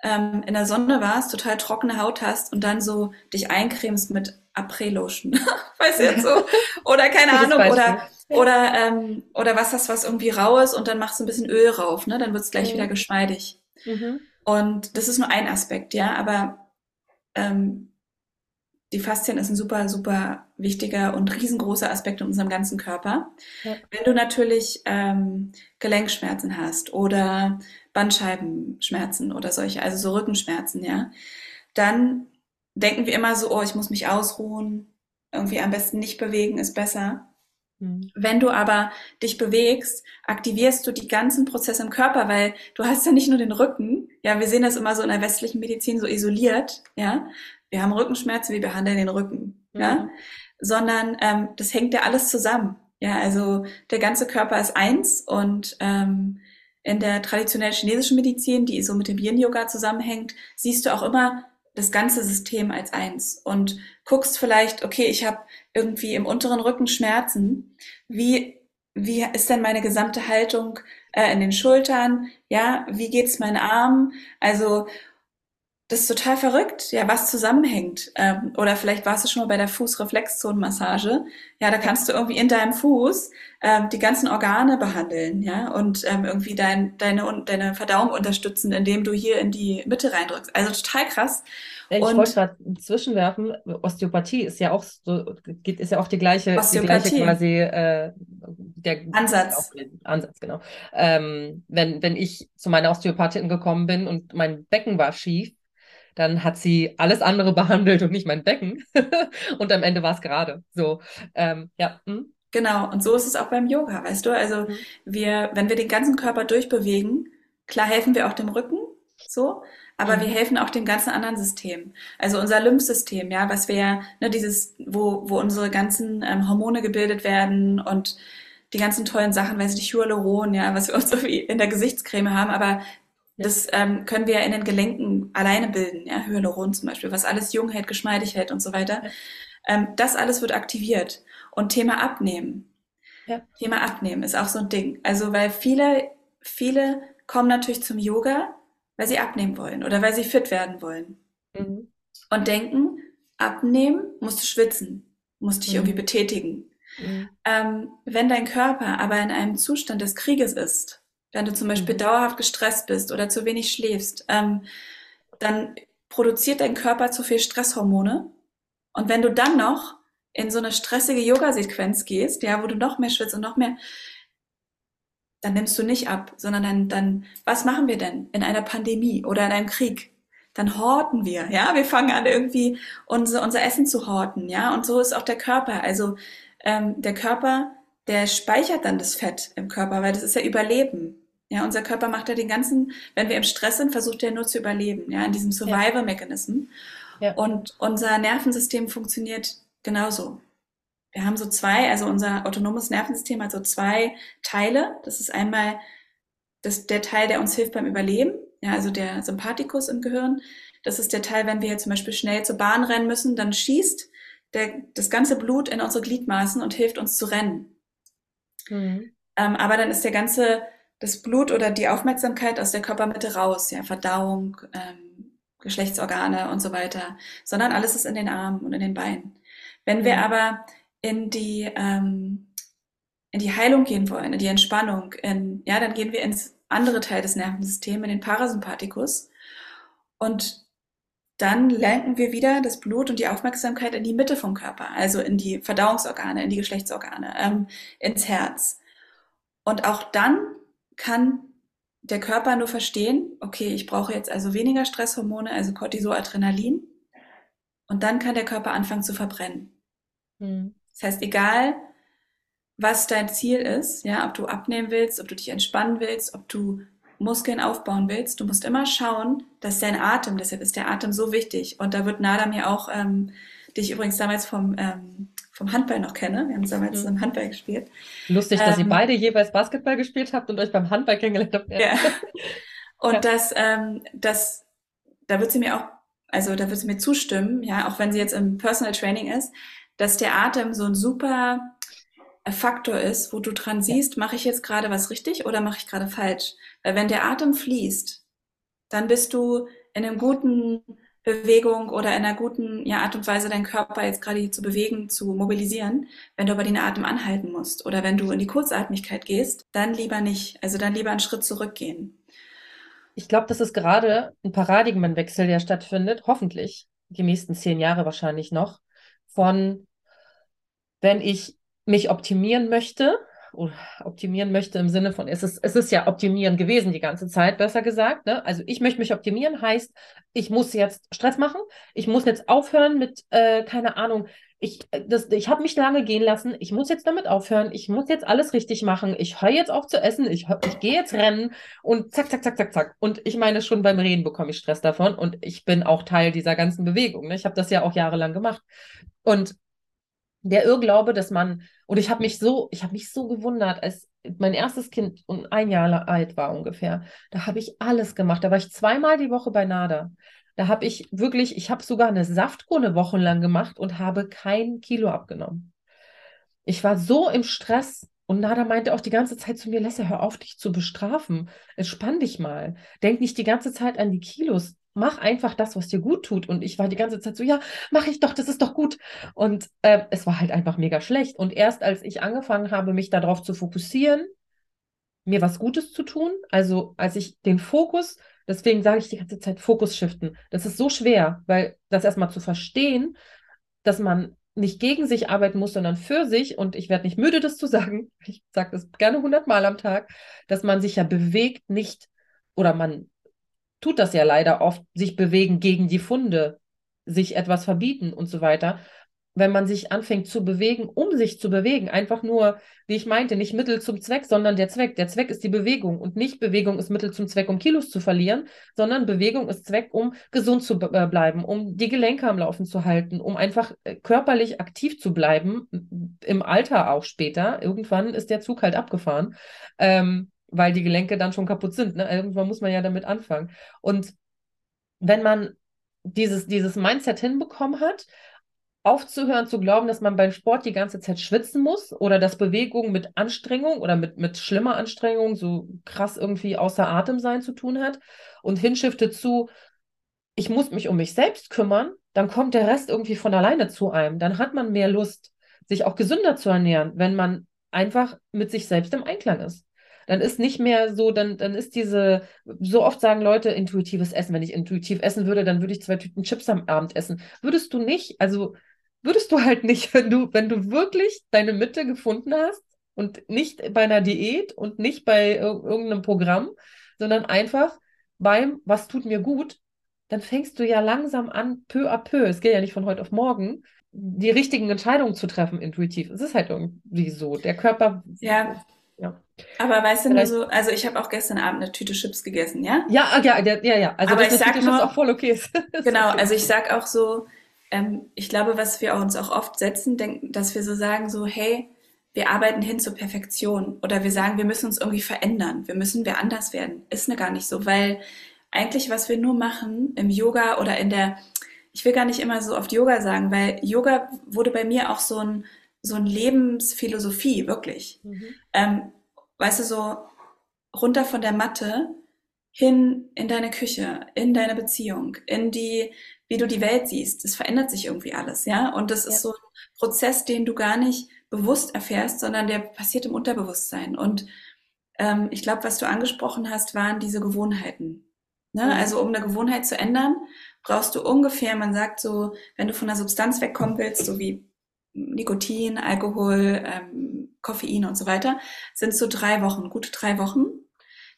ähm, in der Sonne warst, total trockene Haut hast und dann so dich eincremst mit Après-Lotion. weißt du jetzt so? Oder keine Ahnung, oder oder, ähm, oder was hast, was irgendwie rau ist und dann machst du ein bisschen Öl rauf, ne? Dann wird es gleich mhm. wieder geschmeidig. Mhm. Und das ist nur ein Aspekt, ja, aber ähm, die Faszien ist ein super, super wichtiger und riesengroßer Aspekt in unserem ganzen Körper. Ja. Wenn du natürlich ähm, Gelenkschmerzen hast oder Bandscheibenschmerzen oder solche, also so Rückenschmerzen, ja, dann denken wir immer so, oh, ich muss mich ausruhen, irgendwie am besten nicht bewegen ist besser. Mhm. Wenn du aber dich bewegst, aktivierst du die ganzen Prozesse im Körper, weil du hast ja nicht nur den Rücken. Ja, wir sehen das immer so in der westlichen Medizin so isoliert. Ja, wir haben Rückenschmerzen, wir behandeln den Rücken. Mhm. Ja, sondern ähm, das hängt ja alles zusammen. Ja, also der ganze Körper ist eins und ähm, in der traditionellen chinesischen Medizin, die so mit dem Yin-Yoga zusammenhängt, siehst du auch immer das ganze System als eins und guckst vielleicht, okay, ich habe irgendwie im unteren Rücken Schmerzen. Wie, wie ist denn meine gesamte Haltung äh, in den Schultern? Ja, wie geht's meinen Arm? Also das ist total verrückt, ja, was zusammenhängt. Ähm, oder vielleicht warst du schon mal bei der Fußreflexzonenmassage. Ja, da kannst du irgendwie in deinem Fuß ähm, die ganzen Organe behandeln, ja, und ähm, irgendwie dein, deine, deine Verdauung unterstützen, indem du hier in die Mitte reindrückst. Also total krass. Ich und wollte gerade zwischenwerfen, Osteopathie ist ja auch so, geht, ist ja auch die gleiche, die gleiche quasi äh, der Ansatz. Ansatz, genau. Ähm, wenn, wenn ich zu meiner Osteopathin gekommen bin und mein Becken war schief, dann hat sie alles andere behandelt und nicht mein Becken. und am Ende war es gerade. So, ähm, ja. Hm? Genau, und so ist es auch beim Yoga, weißt du? Also mhm. wir, wenn wir den ganzen Körper durchbewegen, klar helfen wir auch dem Rücken, so, aber mhm. wir helfen auch dem ganzen anderen System. Also unser Lymphsystem, ja, was wir ja, ne, dieses, wo, wo unsere ganzen ähm, Hormone gebildet werden und die ganzen tollen Sachen, weiß ich nicht, Hyaluron, ja, was wir uns so wie in der Gesichtscreme haben, aber das ähm, können wir ja in den Gelenken alleine bilden, ja, Hyaluron zum Beispiel, was alles jung hält, geschmeidig hält und so weiter. Ähm, das alles wird aktiviert. Und Thema Abnehmen. Ja. Thema Abnehmen ist auch so ein Ding. Also, weil viele, viele kommen natürlich zum Yoga, weil sie abnehmen wollen oder weil sie fit werden wollen. Mhm. Und denken, abnehmen musst du schwitzen, musst dich mhm. irgendwie betätigen. Mhm. Ähm, wenn dein Körper aber in einem Zustand des Krieges ist, wenn du zum Beispiel mhm. dauerhaft gestresst bist oder zu wenig schläfst, ähm, dann produziert dein Körper zu viel Stresshormone. Und wenn du dann noch in so eine stressige Yoga-Sequenz gehst, ja, wo du noch mehr schwitzt und noch mehr, dann nimmst du nicht ab, sondern dann, dann, was machen wir denn in einer Pandemie oder in einem Krieg? dann horten wir, ja. Wir fangen an irgendwie unser, unser Essen zu horten, ja. Und so ist auch der Körper. Also ähm, der Körper, der speichert dann das Fett im Körper, weil das ist ja Überleben. Ja, unser Körper macht ja den ganzen, wenn wir im Stress sind, versucht er nur zu überleben, ja, in diesem Survival-Mechanism. Ja. Und unser Nervensystem funktioniert genauso. Wir haben so zwei, also unser autonomes Nervensystem hat so zwei Teile. Das ist einmal das, der Teil, der uns hilft beim Überleben, ja, also der Sympathikus im Gehirn. Das ist der Teil, wenn wir jetzt zum Beispiel schnell zur Bahn rennen müssen, dann schießt der, das ganze Blut in unsere Gliedmaßen und hilft uns zu rennen. Mhm. Ähm, aber dann ist der ganze, das Blut oder die Aufmerksamkeit aus der Körpermitte raus, ja, Verdauung, ähm, Geschlechtsorgane und so weiter, sondern alles ist in den Armen und in den Beinen. Wenn wir mhm. aber in die, ähm, in die Heilung gehen wollen, in die Entspannung, in, ja, dann gehen wir ins andere Teil des Nervensystems, in den Parasympathikus. Und dann lenken wir wieder das Blut und die Aufmerksamkeit in die Mitte vom Körper, also in die Verdauungsorgane, in die Geschlechtsorgane, ähm, ins Herz. Und auch dann kann der Körper nur verstehen, okay, ich brauche jetzt also weniger Stresshormone, also Cortisol, Adrenalin. Und dann kann der Körper anfangen zu verbrennen. Mhm. Das heißt, egal, was dein Ziel ist, ja, ob du abnehmen willst, ob du dich entspannen willst, ob du Muskeln aufbauen willst, du musst immer schauen, dass dein Atem, deshalb ist der Atem so wichtig. Und da wird Nada mir auch, ähm, dich übrigens damals vom, ähm, vom Handball noch kenne. Wir haben damals mhm. im Handball gespielt. Lustig, dass ähm, ihr beide jeweils Basketball gespielt habt und euch beim Handball kennengelernt habt. Ja. Und ja. das, ähm, das, da wird sie mir auch, also da wird sie mir zustimmen, ja, auch wenn sie jetzt im Personal Training ist, dass der Atem so ein super Faktor ist, wo du dran siehst, mache ich jetzt gerade was richtig oder mache ich gerade falsch? Weil wenn der Atem fließt, dann bist du in einem guten Bewegung oder in einer guten ja, Art und Weise, deinen Körper jetzt gerade zu bewegen, zu mobilisieren. Wenn du aber den Atem anhalten musst oder wenn du in die Kurzatmigkeit gehst, dann lieber nicht. Also dann lieber einen Schritt zurückgehen. Ich glaube, das ist gerade ein Paradigmenwechsel, der stattfindet, hoffentlich die nächsten zehn Jahre wahrscheinlich noch, von wenn ich mich optimieren möchte, optimieren möchte im Sinne von, es ist, es ist ja optimieren gewesen die ganze Zeit, besser gesagt. Ne? Also ich möchte mich optimieren, heißt, ich muss jetzt Stress machen, ich muss jetzt aufhören mit, äh, keine Ahnung, ich, ich habe mich lange gehen lassen, ich muss jetzt damit aufhören, ich muss jetzt alles richtig machen, ich höre jetzt auf zu essen, ich, ich gehe jetzt rennen und zack, zack, zack, zack, zack. Und ich meine, schon beim Reden bekomme ich Stress davon und ich bin auch Teil dieser ganzen Bewegung. Ne? Ich habe das ja auch jahrelang gemacht. Und der Irrglaube, dass man, und ich habe mich so, ich habe mich so gewundert, als mein erstes Kind ein Jahr alt war ungefähr, da habe ich alles gemacht. Da war ich zweimal die Woche bei Nada. Da habe ich wirklich, ich habe sogar eine Saftkur eine Woche lang gemacht und habe kein Kilo abgenommen. Ich war so im Stress und Nada meinte auch die ganze Zeit zu mir, Lesser, hör auf, dich zu bestrafen. Entspann dich mal. Denk nicht die ganze Zeit an die Kilos mach einfach das, was dir gut tut. Und ich war die ganze Zeit so, ja, mach ich doch, das ist doch gut. Und äh, es war halt einfach mega schlecht. Und erst als ich angefangen habe, mich darauf zu fokussieren, mir was Gutes zu tun, also als ich den Fokus, deswegen sage ich die ganze Zeit Fokus shiften. Das ist so schwer, weil das erstmal zu verstehen, dass man nicht gegen sich arbeiten muss, sondern für sich. Und ich werde nicht müde, das zu sagen. Ich sage das gerne hundertmal am Tag, dass man sich ja bewegt, nicht oder man tut das ja leider oft, sich bewegen gegen die Funde, sich etwas verbieten und so weiter. Wenn man sich anfängt zu bewegen, um sich zu bewegen, einfach nur, wie ich meinte, nicht Mittel zum Zweck, sondern der Zweck. Der Zweck ist die Bewegung und nicht Bewegung ist Mittel zum Zweck, um Kilos zu verlieren, sondern Bewegung ist Zweck, um gesund zu äh, bleiben, um die Gelenke am Laufen zu halten, um einfach äh, körperlich aktiv zu bleiben, im Alter auch später. Irgendwann ist der Zug halt abgefahren. Ähm, weil die Gelenke dann schon kaputt sind. Ne? Irgendwann muss man ja damit anfangen. Und wenn man dieses, dieses Mindset hinbekommen hat, aufzuhören zu glauben, dass man beim Sport die ganze Zeit schwitzen muss oder dass Bewegung mit Anstrengung oder mit, mit schlimmer Anstrengung so krass irgendwie außer Atem sein zu tun hat und hinschiftet zu, ich muss mich um mich selbst kümmern, dann kommt der Rest irgendwie von alleine zu einem. Dann hat man mehr Lust, sich auch gesünder zu ernähren, wenn man einfach mit sich selbst im Einklang ist dann ist nicht mehr so, dann, dann ist diese, so oft sagen Leute, intuitives Essen. Wenn ich intuitiv essen würde, dann würde ich zwei Tüten Chips am Abend essen. Würdest du nicht, also würdest du halt nicht, wenn du, wenn du wirklich deine Mitte gefunden hast und nicht bei einer Diät und nicht bei ir irgendeinem Programm, sondern einfach beim, was tut mir gut, dann fängst du ja langsam an, peu à peu, es geht ja nicht von heute auf morgen, die richtigen Entscheidungen zu treffen intuitiv. Es ist halt irgendwie so. Der Körper. Ja. Aber weißt du nur so, also ich habe auch gestern Abend eine Tüte Chips gegessen, ja? Ja, ah, ja, ja, ja. Also Aber ich sag nur, auch voll okay ist. genau, okay. also ich sag auch so, ähm, ich glaube, was wir uns auch oft setzen, denken, dass wir so sagen, so, hey, wir arbeiten hin zur Perfektion oder wir sagen, wir müssen uns irgendwie verändern, wir müssen wir anders werden. Ist ne gar nicht so, weil eigentlich, was wir nur machen im Yoga oder in der, ich will gar nicht immer so oft Yoga sagen, weil Yoga wurde bei mir auch so ein, so ein Lebensphilosophie, wirklich. Mhm. Ähm, weißt du, so runter von der Matte hin in deine Küche, in deine Beziehung, in die, wie du die Welt siehst. Das verändert sich irgendwie alles, ja. Und das ist ja. so ein Prozess, den du gar nicht bewusst erfährst, sondern der passiert im Unterbewusstsein. Und ähm, ich glaube, was du angesprochen hast, waren diese Gewohnheiten. Ne? Mhm. Also um eine Gewohnheit zu ändern, brauchst du ungefähr, man sagt so, wenn du von einer Substanz wegkommen willst, so wie Nikotin, Alkohol, ähm, Koffein und so weiter, sind so drei Wochen, gute drei Wochen,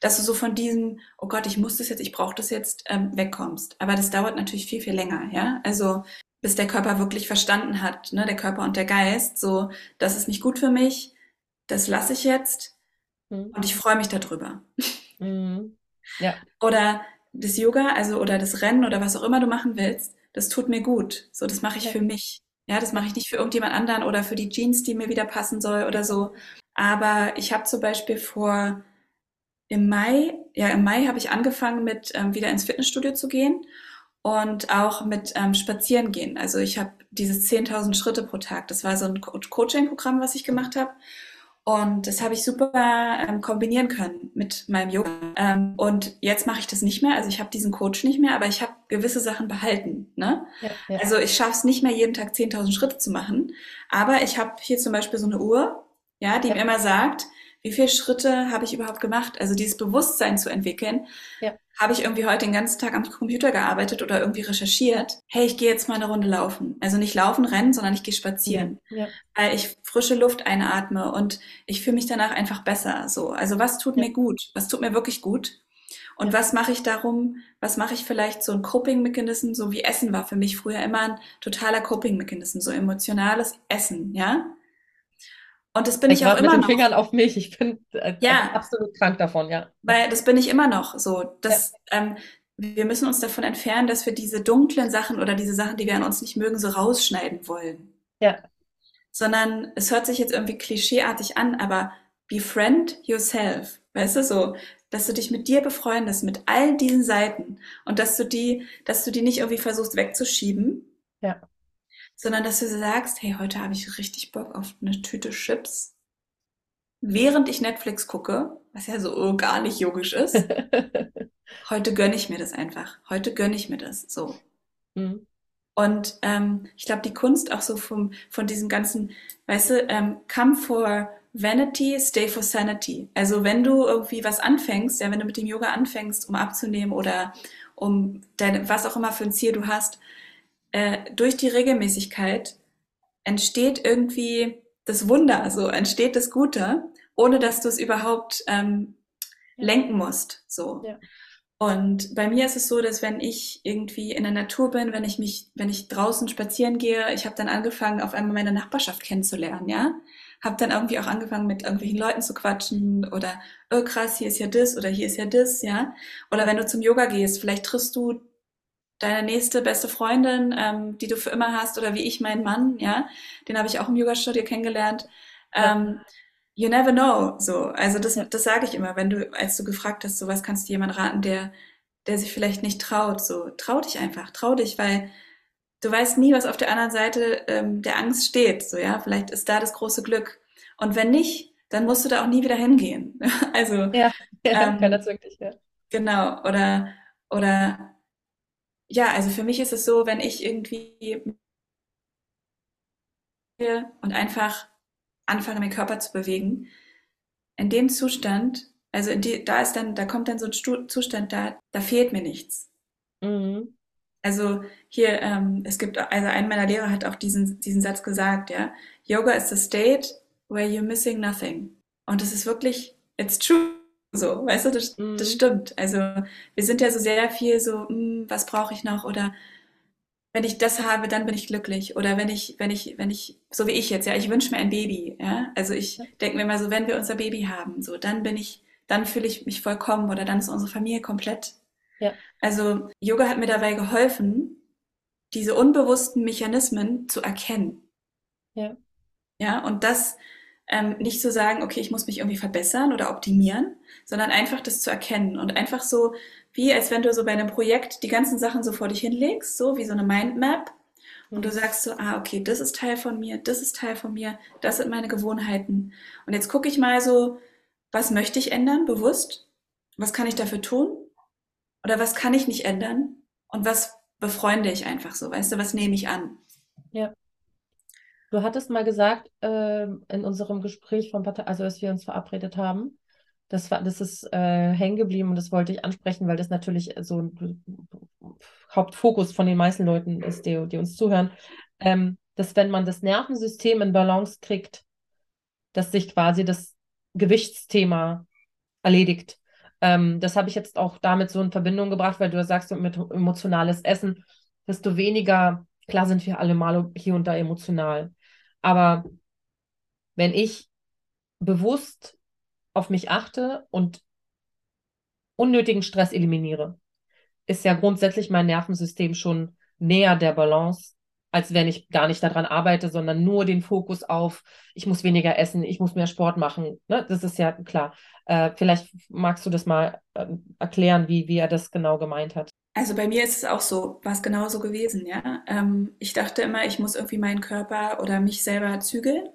dass du so von diesem, oh Gott, ich muss das jetzt, ich brauche das jetzt, ähm, wegkommst. Aber das dauert natürlich viel, viel länger, ja. Also bis der Körper wirklich verstanden hat, ne, der Körper und der Geist, so, das ist nicht gut für mich, das lasse ich jetzt mhm. und ich freue mich darüber. Mhm. Ja. Oder das Yoga, also oder das Rennen oder was auch immer du machen willst, das tut mir gut. So, das mache ich ja. für mich. Ja, das mache ich nicht für irgendjemand anderen oder für die Jeans, die mir wieder passen soll oder so. Aber ich habe zum Beispiel vor im Mai, ja, im Mai habe ich angefangen mit ähm, wieder ins Fitnessstudio zu gehen und auch mit ähm, Spazieren gehen. Also ich habe dieses 10.000 Schritte pro Tag. Das war so ein Co Coaching-Programm, was ich gemacht habe. Und das habe ich super ähm, kombinieren können mit meinem Yoga. Ähm, und jetzt mache ich das nicht mehr. Also ich habe diesen Coach nicht mehr, aber ich habe gewisse Sachen behalten. Ne? Ja, ja. Also ich schaffe es nicht mehr, jeden Tag 10.000 Schritte zu machen. Aber ich habe hier zum Beispiel so eine Uhr, ja, die ja. mir immer sagt, wie viele Schritte habe ich überhaupt gemacht? Also dieses Bewusstsein zu entwickeln. Ja. Habe ich irgendwie heute den ganzen Tag am Computer gearbeitet oder irgendwie recherchiert? Hey, ich gehe jetzt mal eine Runde laufen. Also nicht laufen, rennen, sondern ich gehe spazieren. Ja. Weil ich frische Luft einatme und ich fühle mich danach einfach besser. So, also was tut ja. mir gut? Was tut mir wirklich gut? Und was mache ich darum? Was mache ich vielleicht so ein Coping-Mechanismus, so wie Essen war für mich früher immer ein totaler Coping-Mechanismus, so emotionales Essen, ja? Und das bin ich, ich auch immer mit den noch. Fingern auf mich. Ich bin äh, ja. absolut krank davon, ja. Weil das bin ich immer noch so. Das, ja. ähm, wir müssen uns davon entfernen, dass wir diese dunklen Sachen oder diese Sachen, die wir an uns nicht mögen, so rausschneiden wollen. Ja. Sondern es hört sich jetzt irgendwie klischeeartig an, aber befriend yourself. Weißt du, so, dass du dich mit dir befreundest, mit all diesen Seiten und dass du die, dass du die nicht irgendwie versuchst wegzuschieben. Ja sondern dass du sagst, hey, heute habe ich richtig Bock auf eine Tüte Chips, während ich Netflix gucke, was ja so gar nicht yogisch ist. heute gönne ich mir das einfach. Heute gönne ich mir das so. Mhm. Und ähm, ich glaube, die Kunst auch so vom, von diesem ganzen, weißt du, ähm, come for vanity, stay for sanity. Also wenn du irgendwie was anfängst, ja, wenn du mit dem Yoga anfängst, um abzunehmen oder um deine, was auch immer für ein Ziel du hast, äh, durch die Regelmäßigkeit entsteht irgendwie das Wunder, so entsteht das Gute, ohne dass du es überhaupt ähm, lenken musst. So. Ja. Und bei mir ist es so, dass wenn ich irgendwie in der Natur bin, wenn ich mich, wenn ich draußen spazieren gehe, ich habe dann angefangen, auf einmal meine Nachbarschaft kennenzulernen, ja. Habe dann irgendwie auch angefangen, mit irgendwelchen Leuten zu quatschen oder, oh krass, hier ist ja das oder hier ist ja das, ja. Oder wenn du zum Yoga gehst, vielleicht triffst du deine nächste beste Freundin, ähm, die du für immer hast, oder wie ich meinen Mann, ja, den habe ich auch im Yoga-Studio kennengelernt. Ähm, you never know, so. Also das, das sage ich immer, wenn du, als du gefragt hast, so was kannst du jemand raten, der, der sich vielleicht nicht traut, so trau dich einfach, trau dich, weil du weißt nie, was auf der anderen Seite ähm, der Angst steht, so ja, vielleicht ist da das große Glück. Und wenn nicht, dann musst du da auch nie wieder hingehen. also ja, ja ähm, kann das wirklich, ja. Genau, oder oder ja, also für mich ist es so, wenn ich irgendwie und einfach anfange, meinen Körper zu bewegen, in dem Zustand, also in die, da ist dann, da kommt dann so ein Zustand, da, da fehlt mir nichts. Mhm. Also hier, ähm, es gibt, also ein meiner Lehrer hat auch diesen, diesen Satz gesagt, ja, Yoga is the state where you're missing nothing. Und das ist wirklich, it's true. So, weißt du, das, Mhm. das stimmt. Also wir sind ja so sehr viel so, hm, was brauche ich noch oder wenn ich das habe, dann bin ich glücklich. Oder wenn ich, wenn ich, wenn ich, so wie ich jetzt, ja, ich wünsche mir ein Baby, ja. Also ich denke mir mal so, wenn wir unser Baby haben, so, dann bin ich, dann fühle ich mich vollkommen oder dann ist unsere Familie komplett. Ja. Also Yoga hat mir dabei geholfen, diese unbewussten Mechanismen zu erkennen. Ja. Ja, und das ähm, nicht zu sagen, okay, ich muss mich irgendwie verbessern oder optimieren, sondern einfach das zu erkennen und einfach so, wie als wenn du so bei einem Projekt die ganzen Sachen so vor dich hinlegst, so wie so eine Mindmap. Und du sagst so, ah, okay, das ist Teil von mir, das ist Teil von mir, das sind meine Gewohnheiten. Und jetzt gucke ich mal so, was möchte ich ändern, bewusst? Was kann ich dafür tun? Oder was kann ich nicht ändern? Und was befreunde ich einfach so, weißt du, was nehme ich an? Du hattest mal gesagt, ähm, in unserem Gespräch von Partei, also als wir uns verabredet haben, das war, das ist äh, hängen geblieben und das wollte ich ansprechen, weil das natürlich so ein Hauptfokus von den meisten Leuten ist, die, die uns zuhören, ähm, dass wenn man das Nervensystem in Balance kriegt, dass sich quasi das Gewichtsthema erledigt. Ähm, das habe ich jetzt auch damit so in Verbindung gebracht, weil du sagst, mit emotionales Essen, desto weniger, klar sind wir alle mal hier und da emotional, aber wenn ich bewusst auf mich achte und unnötigen Stress eliminiere, ist ja grundsätzlich mein Nervensystem schon näher der Balance, als wenn ich gar nicht daran arbeite, sondern nur den Fokus auf, ich muss weniger essen, ich muss mehr Sport machen. Ne? Das ist ja klar. Äh, vielleicht magst du das mal äh, erklären, wie, wie er das genau gemeint hat. Also bei mir ist es auch so, war es genauso gewesen, ja. Ähm, ich dachte immer, ich muss irgendwie meinen Körper oder mich selber zügeln,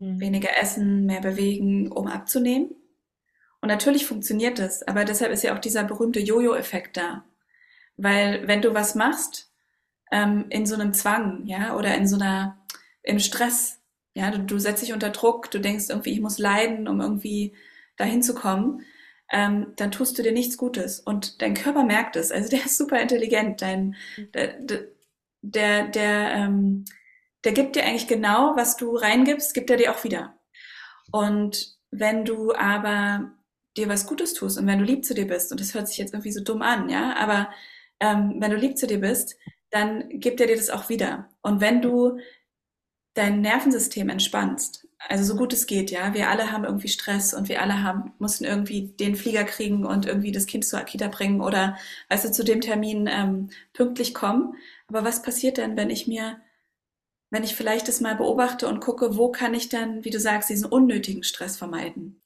Mhm. weniger essen, mehr bewegen, um abzunehmen. Und natürlich funktioniert das, aber deshalb ist ja auch dieser berühmte Jojo-Effekt da. Weil wenn du was machst, ähm, in so einem Zwang, ja, oder in so einer, im Stress, ja, du, du setzt dich unter Druck, du denkst irgendwie, ich muss leiden, um irgendwie dahin zu kommen, ähm, dann tust du dir nichts Gutes. Und dein Körper merkt es. Also der ist super intelligent. Dein, der, der, der, ähm, der gibt dir eigentlich genau, was du reingibst, gibt er dir auch wieder. Und wenn du aber dir was Gutes tust und wenn du lieb zu dir bist, und das hört sich jetzt irgendwie so dumm an, ja, aber ähm, wenn du lieb zu dir bist, dann gibt er dir das auch wieder. Und wenn du dein Nervensystem entspannst, also so gut es geht, ja, wir alle haben irgendwie Stress und wir alle haben, mussten irgendwie den Flieger kriegen und irgendwie das Kind zur Kita bringen oder, weißt du, zu dem Termin ähm, pünktlich kommen. Aber was passiert denn, wenn ich mir, wenn ich vielleicht das mal beobachte und gucke, wo kann ich dann, wie du sagst, diesen unnötigen Stress vermeiden?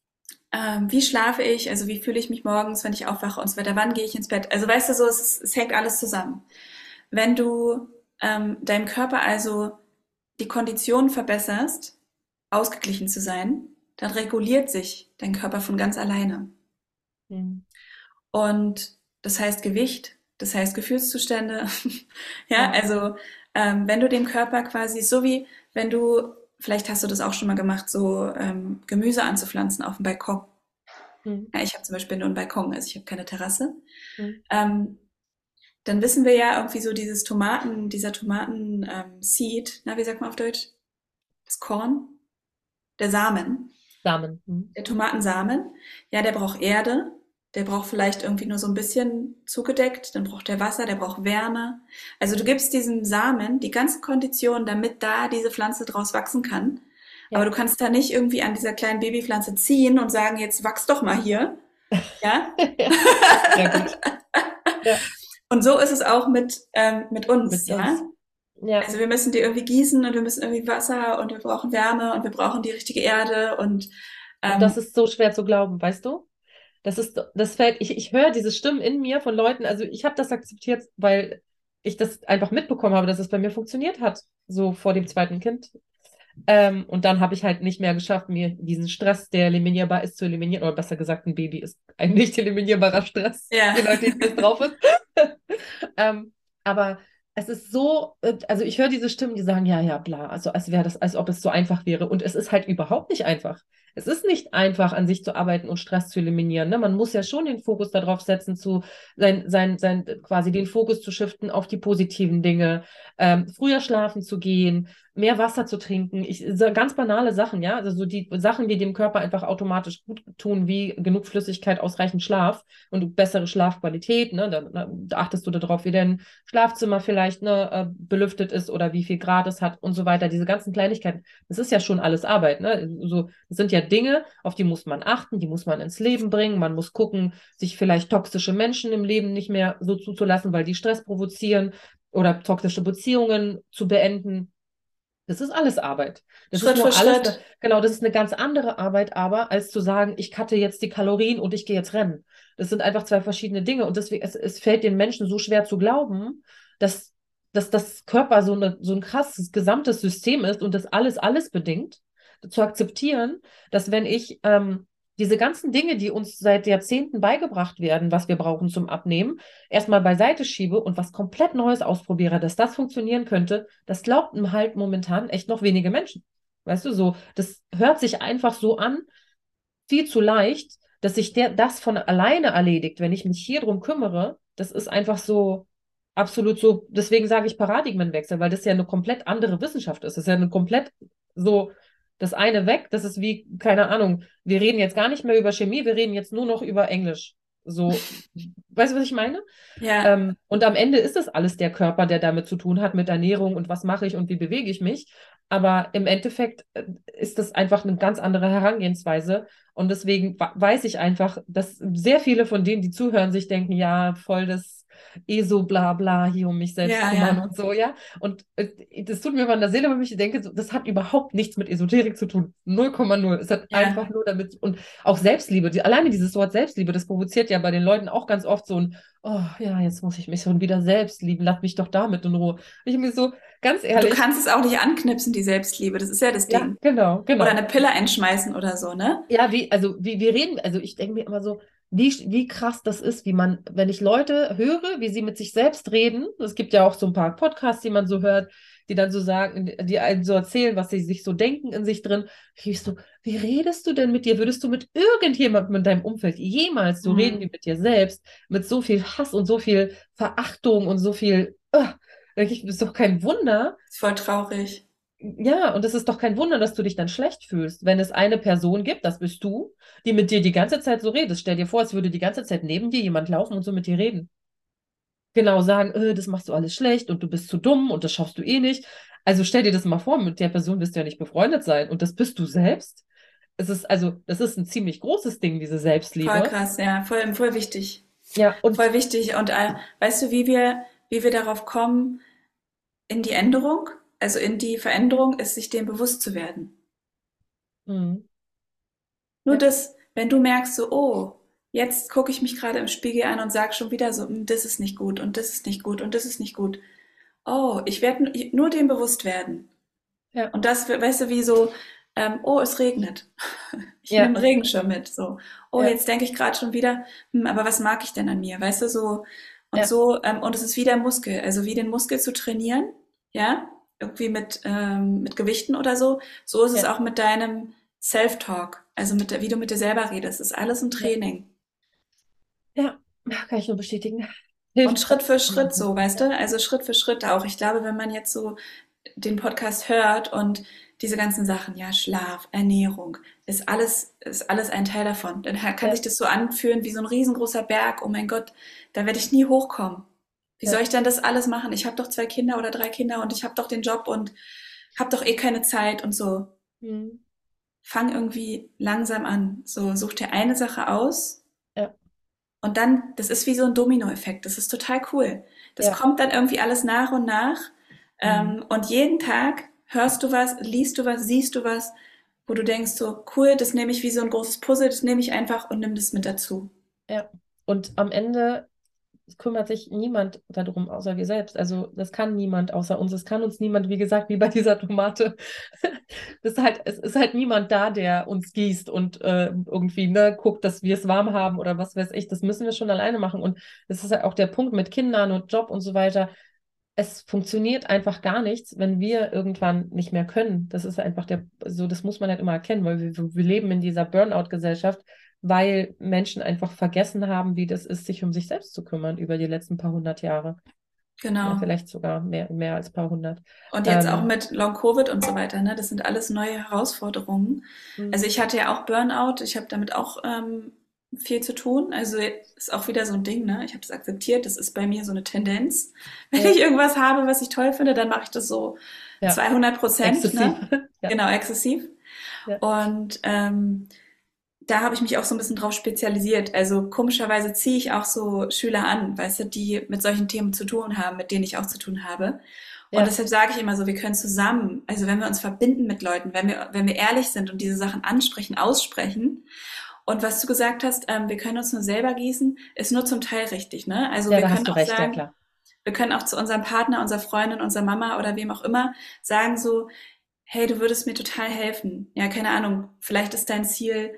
Ähm, wie schlafe ich? Also wie fühle ich mich morgens, wenn ich aufwache und so weiter? Wann gehe ich ins Bett? Also weißt du so, es, es hängt alles zusammen. Wenn du ähm, deinem Körper also die Kondition verbesserst, ausgeglichen zu sein, dann reguliert sich dein Körper von ganz alleine. Mhm. Und das heißt Gewicht, das heißt Gefühlszustände. ja, also ähm, wenn du dem Körper quasi, so wie wenn du, vielleicht hast du das auch schon mal gemacht, so ähm, Gemüse anzupflanzen auf dem Balkon. Mhm. Ja, ich habe zum Beispiel nur einen Balkon, also ich habe keine Terrasse. Mhm. Ähm, dann wissen wir ja irgendwie so dieses Tomaten, dieser Tomaten-Seed, na, wie sagt man auf Deutsch? Das Korn? Der Samen. Samen. Mhm. Der Tomatensamen, ja, der braucht Erde, der braucht vielleicht irgendwie nur so ein bisschen zugedeckt, dann braucht der Wasser, der braucht Wärme. Also du gibst diesem Samen die ganzen Konditionen, damit da diese Pflanze draus wachsen kann. Ja. Aber du kannst da nicht irgendwie an dieser kleinen Babypflanze ziehen und sagen, jetzt wachs doch mal hier. Ja? ja, gut. Ja. Und so ist es auch mit, ähm, mit uns, Mit ja. uns. Ja. Also wir müssen die irgendwie gießen und wir müssen irgendwie Wasser und wir brauchen Wärme und wir brauchen die richtige Erde und ähm, Und das ist so schwer zu glauben, weißt du? Das ist, das fällt, ich, ich höre diese Stimmen in mir von Leuten, also ich habe das akzeptiert, weil ich das einfach mitbekommen habe, dass es bei mir funktioniert hat, so vor dem zweiten Kind. Ähm, und dann habe ich halt nicht mehr geschafft, mir diesen Stress, der eliminierbar ist, zu eliminieren. Oder besser gesagt, ein Baby ist ein nicht eliminierbarer Stress, Ja. je nachdem, wie es drauf ist. ähm, aber es ist so, äh, also ich höre diese Stimmen, die sagen, ja, ja, bla, also als wäre das, als ob es so einfach wäre. Und es ist halt überhaupt nicht einfach. Es ist nicht einfach, an sich zu arbeiten und Stress zu eliminieren. Ne? Man muss ja schon den Fokus darauf setzen, zu sein, sein, sein, quasi den Fokus zu shiften auf die positiven Dinge, ähm, früher schlafen zu gehen, mehr Wasser zu trinken. Ich, so ganz banale Sachen, ja. Also so die Sachen, die dem Körper einfach automatisch gut tun, wie genug Flüssigkeit, ausreichend Schlaf und bessere Schlafqualität. Ne? Da, da achtest du darauf, wie dein Schlafzimmer vielleicht ne, äh, belüftet ist oder wie viel Grad es hat und so weiter. Diese ganzen Kleinigkeiten, das ist ja schon alles Arbeit. Ne? So, das sind ja Dinge, auf die muss man achten, die muss man ins Leben bringen. Man muss gucken, sich vielleicht toxische Menschen im Leben nicht mehr so zuzulassen, weil die Stress provozieren oder toxische Beziehungen zu beenden. Das ist alles Arbeit. Das Schritt ist nur für alles, Schritt. genau, das ist eine ganz andere Arbeit, aber als zu sagen, ich cutte jetzt die Kalorien und ich gehe jetzt rennen. Das sind einfach zwei verschiedene Dinge und deswegen, es, es fällt den Menschen so schwer zu glauben, dass, dass das Körper so, eine, so ein krasses gesamtes System ist und das alles alles bedingt, zu akzeptieren, dass wenn ich ähm, diese ganzen Dinge, die uns seit Jahrzehnten beigebracht werden, was wir brauchen zum Abnehmen, erstmal beiseite schiebe und was komplett Neues ausprobiere, dass das funktionieren könnte, das glaubten halt momentan echt noch wenige Menschen. Weißt du, so, das hört sich einfach so an, viel zu leicht, dass sich der, das von alleine erledigt, wenn ich mich hier drum kümmere. Das ist einfach so absolut so, deswegen sage ich Paradigmenwechsel, weil das ja eine komplett andere Wissenschaft ist. Das ist ja eine komplett so, das eine weg, das ist wie, keine Ahnung, wir reden jetzt gar nicht mehr über Chemie, wir reden jetzt nur noch über Englisch. So, weißt du, was ich meine? Ja, Ähm, und am Ende ist das alles der Körper, der damit zu tun hat, mit Ernährung und was mache ich und wie bewege ich mich. Aber im Endeffekt äh, ist das einfach eine ganz andere Herangehensweise. Und deswegen weiß ich einfach, dass sehr viele von denen, die zuhören, sich denken, ja, voll das ESO, bla bla, hier um mich selbst Ja, kümmern ja. und so, ja. Und äh, das tut mir von der Seele, wenn ich denke, so, das hat überhaupt nichts mit Esoterik zu tun. 0,0. Es hat Ja. einfach nur damit, und auch Selbstliebe, die, alleine dieses Wort Selbstliebe, das provoziert ja bei den Leuten auch ganz oft so ein, oh ja, jetzt muss ich mich schon wieder selbst lieben, lass mich doch damit in Ruhe. Ich mir so, ganz du ehrlich, kannst es auch nicht anknipsen, die Selbstliebe. Das ist ja das ja, Ding. genau, genau. Oder eine Pille einschmeißen oder so, ne? Ja, wie, also wie wir reden, also ich denke mir immer so, wie, wie krass das ist, wie man, wenn ich Leute höre, wie sie mit sich selbst reden, es gibt ja auch so ein paar Podcasts, die man so hört, die dann so sagen, die einem so erzählen, was sie sich so denken in sich drin. Ich so, wie redest du denn mit dir? Würdest du mit irgendjemandem in deinem Umfeld jemals so Mhm. reden wie mit dir selbst? Mit so viel Hass und so viel Verachtung und so viel, uh, denke ich, ist doch kein Wunder, Ist voll traurig. Ja, und es ist doch kein Wunder, dass du dich dann schlecht fühlst, wenn es eine Person gibt, das bist du, die mit dir die ganze Zeit so redet. Stell dir vor, es würde die ganze Zeit neben dir jemand laufen und so mit dir reden. Genau sagen, äh, das machst du alles schlecht und du bist zu dumm und das schaffst du eh nicht. Also stell dir das mal vor, mit der Person wirst du ja nicht befreundet sein und das bist du selbst. Es ist also, das ist ein ziemlich großes Ding, diese Voll Selbstliebe. krass, ja, voll, voll wichtig. Ja, und Voll wichtig. Und äh, weißt du, wie wir, wie wir darauf kommen, in die Änderung, also in die Veränderung, ist sich dem bewusst zu werden. hm, Nur Ja. das, wenn du merkst, so, oh, jetzt gucke ich mich gerade im Spiegel an und sage schon wieder so, "Hm, das ist nicht gut und das ist nicht gut und das ist nicht gut. Oh, ich werde nur dem bewusst werden. Ja. Und das, weißt du, wie so, ähm, oh, es regnet. Ich Ja. nehme einen Regenschirm mit. So, oh, Ja. jetzt denke ich gerade schon wieder, hm, aber was mag ich denn an mir? Weißt du, so, und Ja. so, ähm, und es ist wie der Muskel, also wie den Muskel zu trainieren, ja, irgendwie mit, ähm, mit Gewichten oder so. So ist es Ja. auch mit deinem Self-Talk, also mit der, wie du mit dir selber redest. Das ist alles ein Training. ja, kann ich nur bestätigen. Und Hilft Schritt für Schritt so, weißt du? Also Schritt für Schritt auch. Ich glaube, wenn man jetzt so den Podcast hört und diese ganzen Sachen, ja, Schlaf, Ernährung, ist alles, ist alles ein Teil davon. Dann kann Ja. sich das so anfühlen wie so ein riesengroßer Berg. Oh mein Gott, da werde ich nie hochkommen. Wie Ja. soll ich denn das alles machen? Ich habe doch zwei Kinder oder drei Kinder und ich habe doch den Job und habe doch eh keine Zeit und so. Hm, Fang irgendwie langsam an. So, such dir eine Sache aus. Ja. Und dann, das ist wie so ein Dominoeffekt. Das ist total cool. Das Ja. Mhm. kommt dann irgendwie alles nach und nach. Ähm, und jeden Tag hörst du was, liest du was, siehst du was, wo du denkst so, cool, das nehme ich wie so ein großes Puzzle, das nehme ich einfach und nimm das mit dazu. Und am Ende kümmert sich niemand darum, außer wir selbst. Also das kann niemand außer uns. Es kann uns niemand, wie gesagt, wie bei dieser Tomate. Das halt, es ist halt niemand da, der uns gießt und äh, irgendwie ne, guckt, dass wir es warm haben oder was weiß ich. Das müssen wir schon alleine machen. Und das ist halt auch der Punkt mit Kindern und Job und so weiter. Es funktioniert einfach gar nichts, wenn wir irgendwann nicht mehr können. Das ist einfach der, so, das muss man halt immer erkennen, weil wir, wir leben in dieser Burnout-Gesellschaft, weil Menschen einfach vergessen haben, wie das ist, sich um sich selbst zu kümmern über die letzten paar hundert Jahre. Genau. Ja, vielleicht sogar mehr, mehr als ein paar hundert. Und jetzt Ähm, auch mit Long Covid und so weiter, ne? Das sind alles neue Herausforderungen. Mhm. Also ich hatte ja auch Burnout, ich habe damit auch ähm, viel zu tun. Also ist auch wieder so ein Ding, ne? Ich habe das akzeptiert, das ist bei mir so eine Tendenz. Wenn Ja. ich irgendwas habe, was ich toll finde, dann mache ich das so Ja. 200 Prozent, Exzessiv. ne? Genau, exzessiv. Und ähm, da habe ich mich auch so ein bisschen drauf spezialisiert. Also komischerweise ziehe ich auch so Schüler an, weißt du, die mit solchen Themen zu tun haben, mit denen ich auch zu tun habe. Und Ja. deshalb sage ich immer so, wir können zusammen, also wenn wir uns verbinden mit Leuten, wenn wir, wenn wir ehrlich sind und diese Sachen ansprechen, aussprechen. Und was du gesagt hast, ähm, wir können uns nur selber gießen, ist nur zum Teil richtig, ne? Also Ja, wir können auch recht, ja sagen, klar. wir können auch zu unserem Partner, unserer Freundin, unserer Mama oder wem auch immer sagen so, hey, du würdest mir total helfen. Ja, keine Ahnung, vielleicht ist dein Ziel,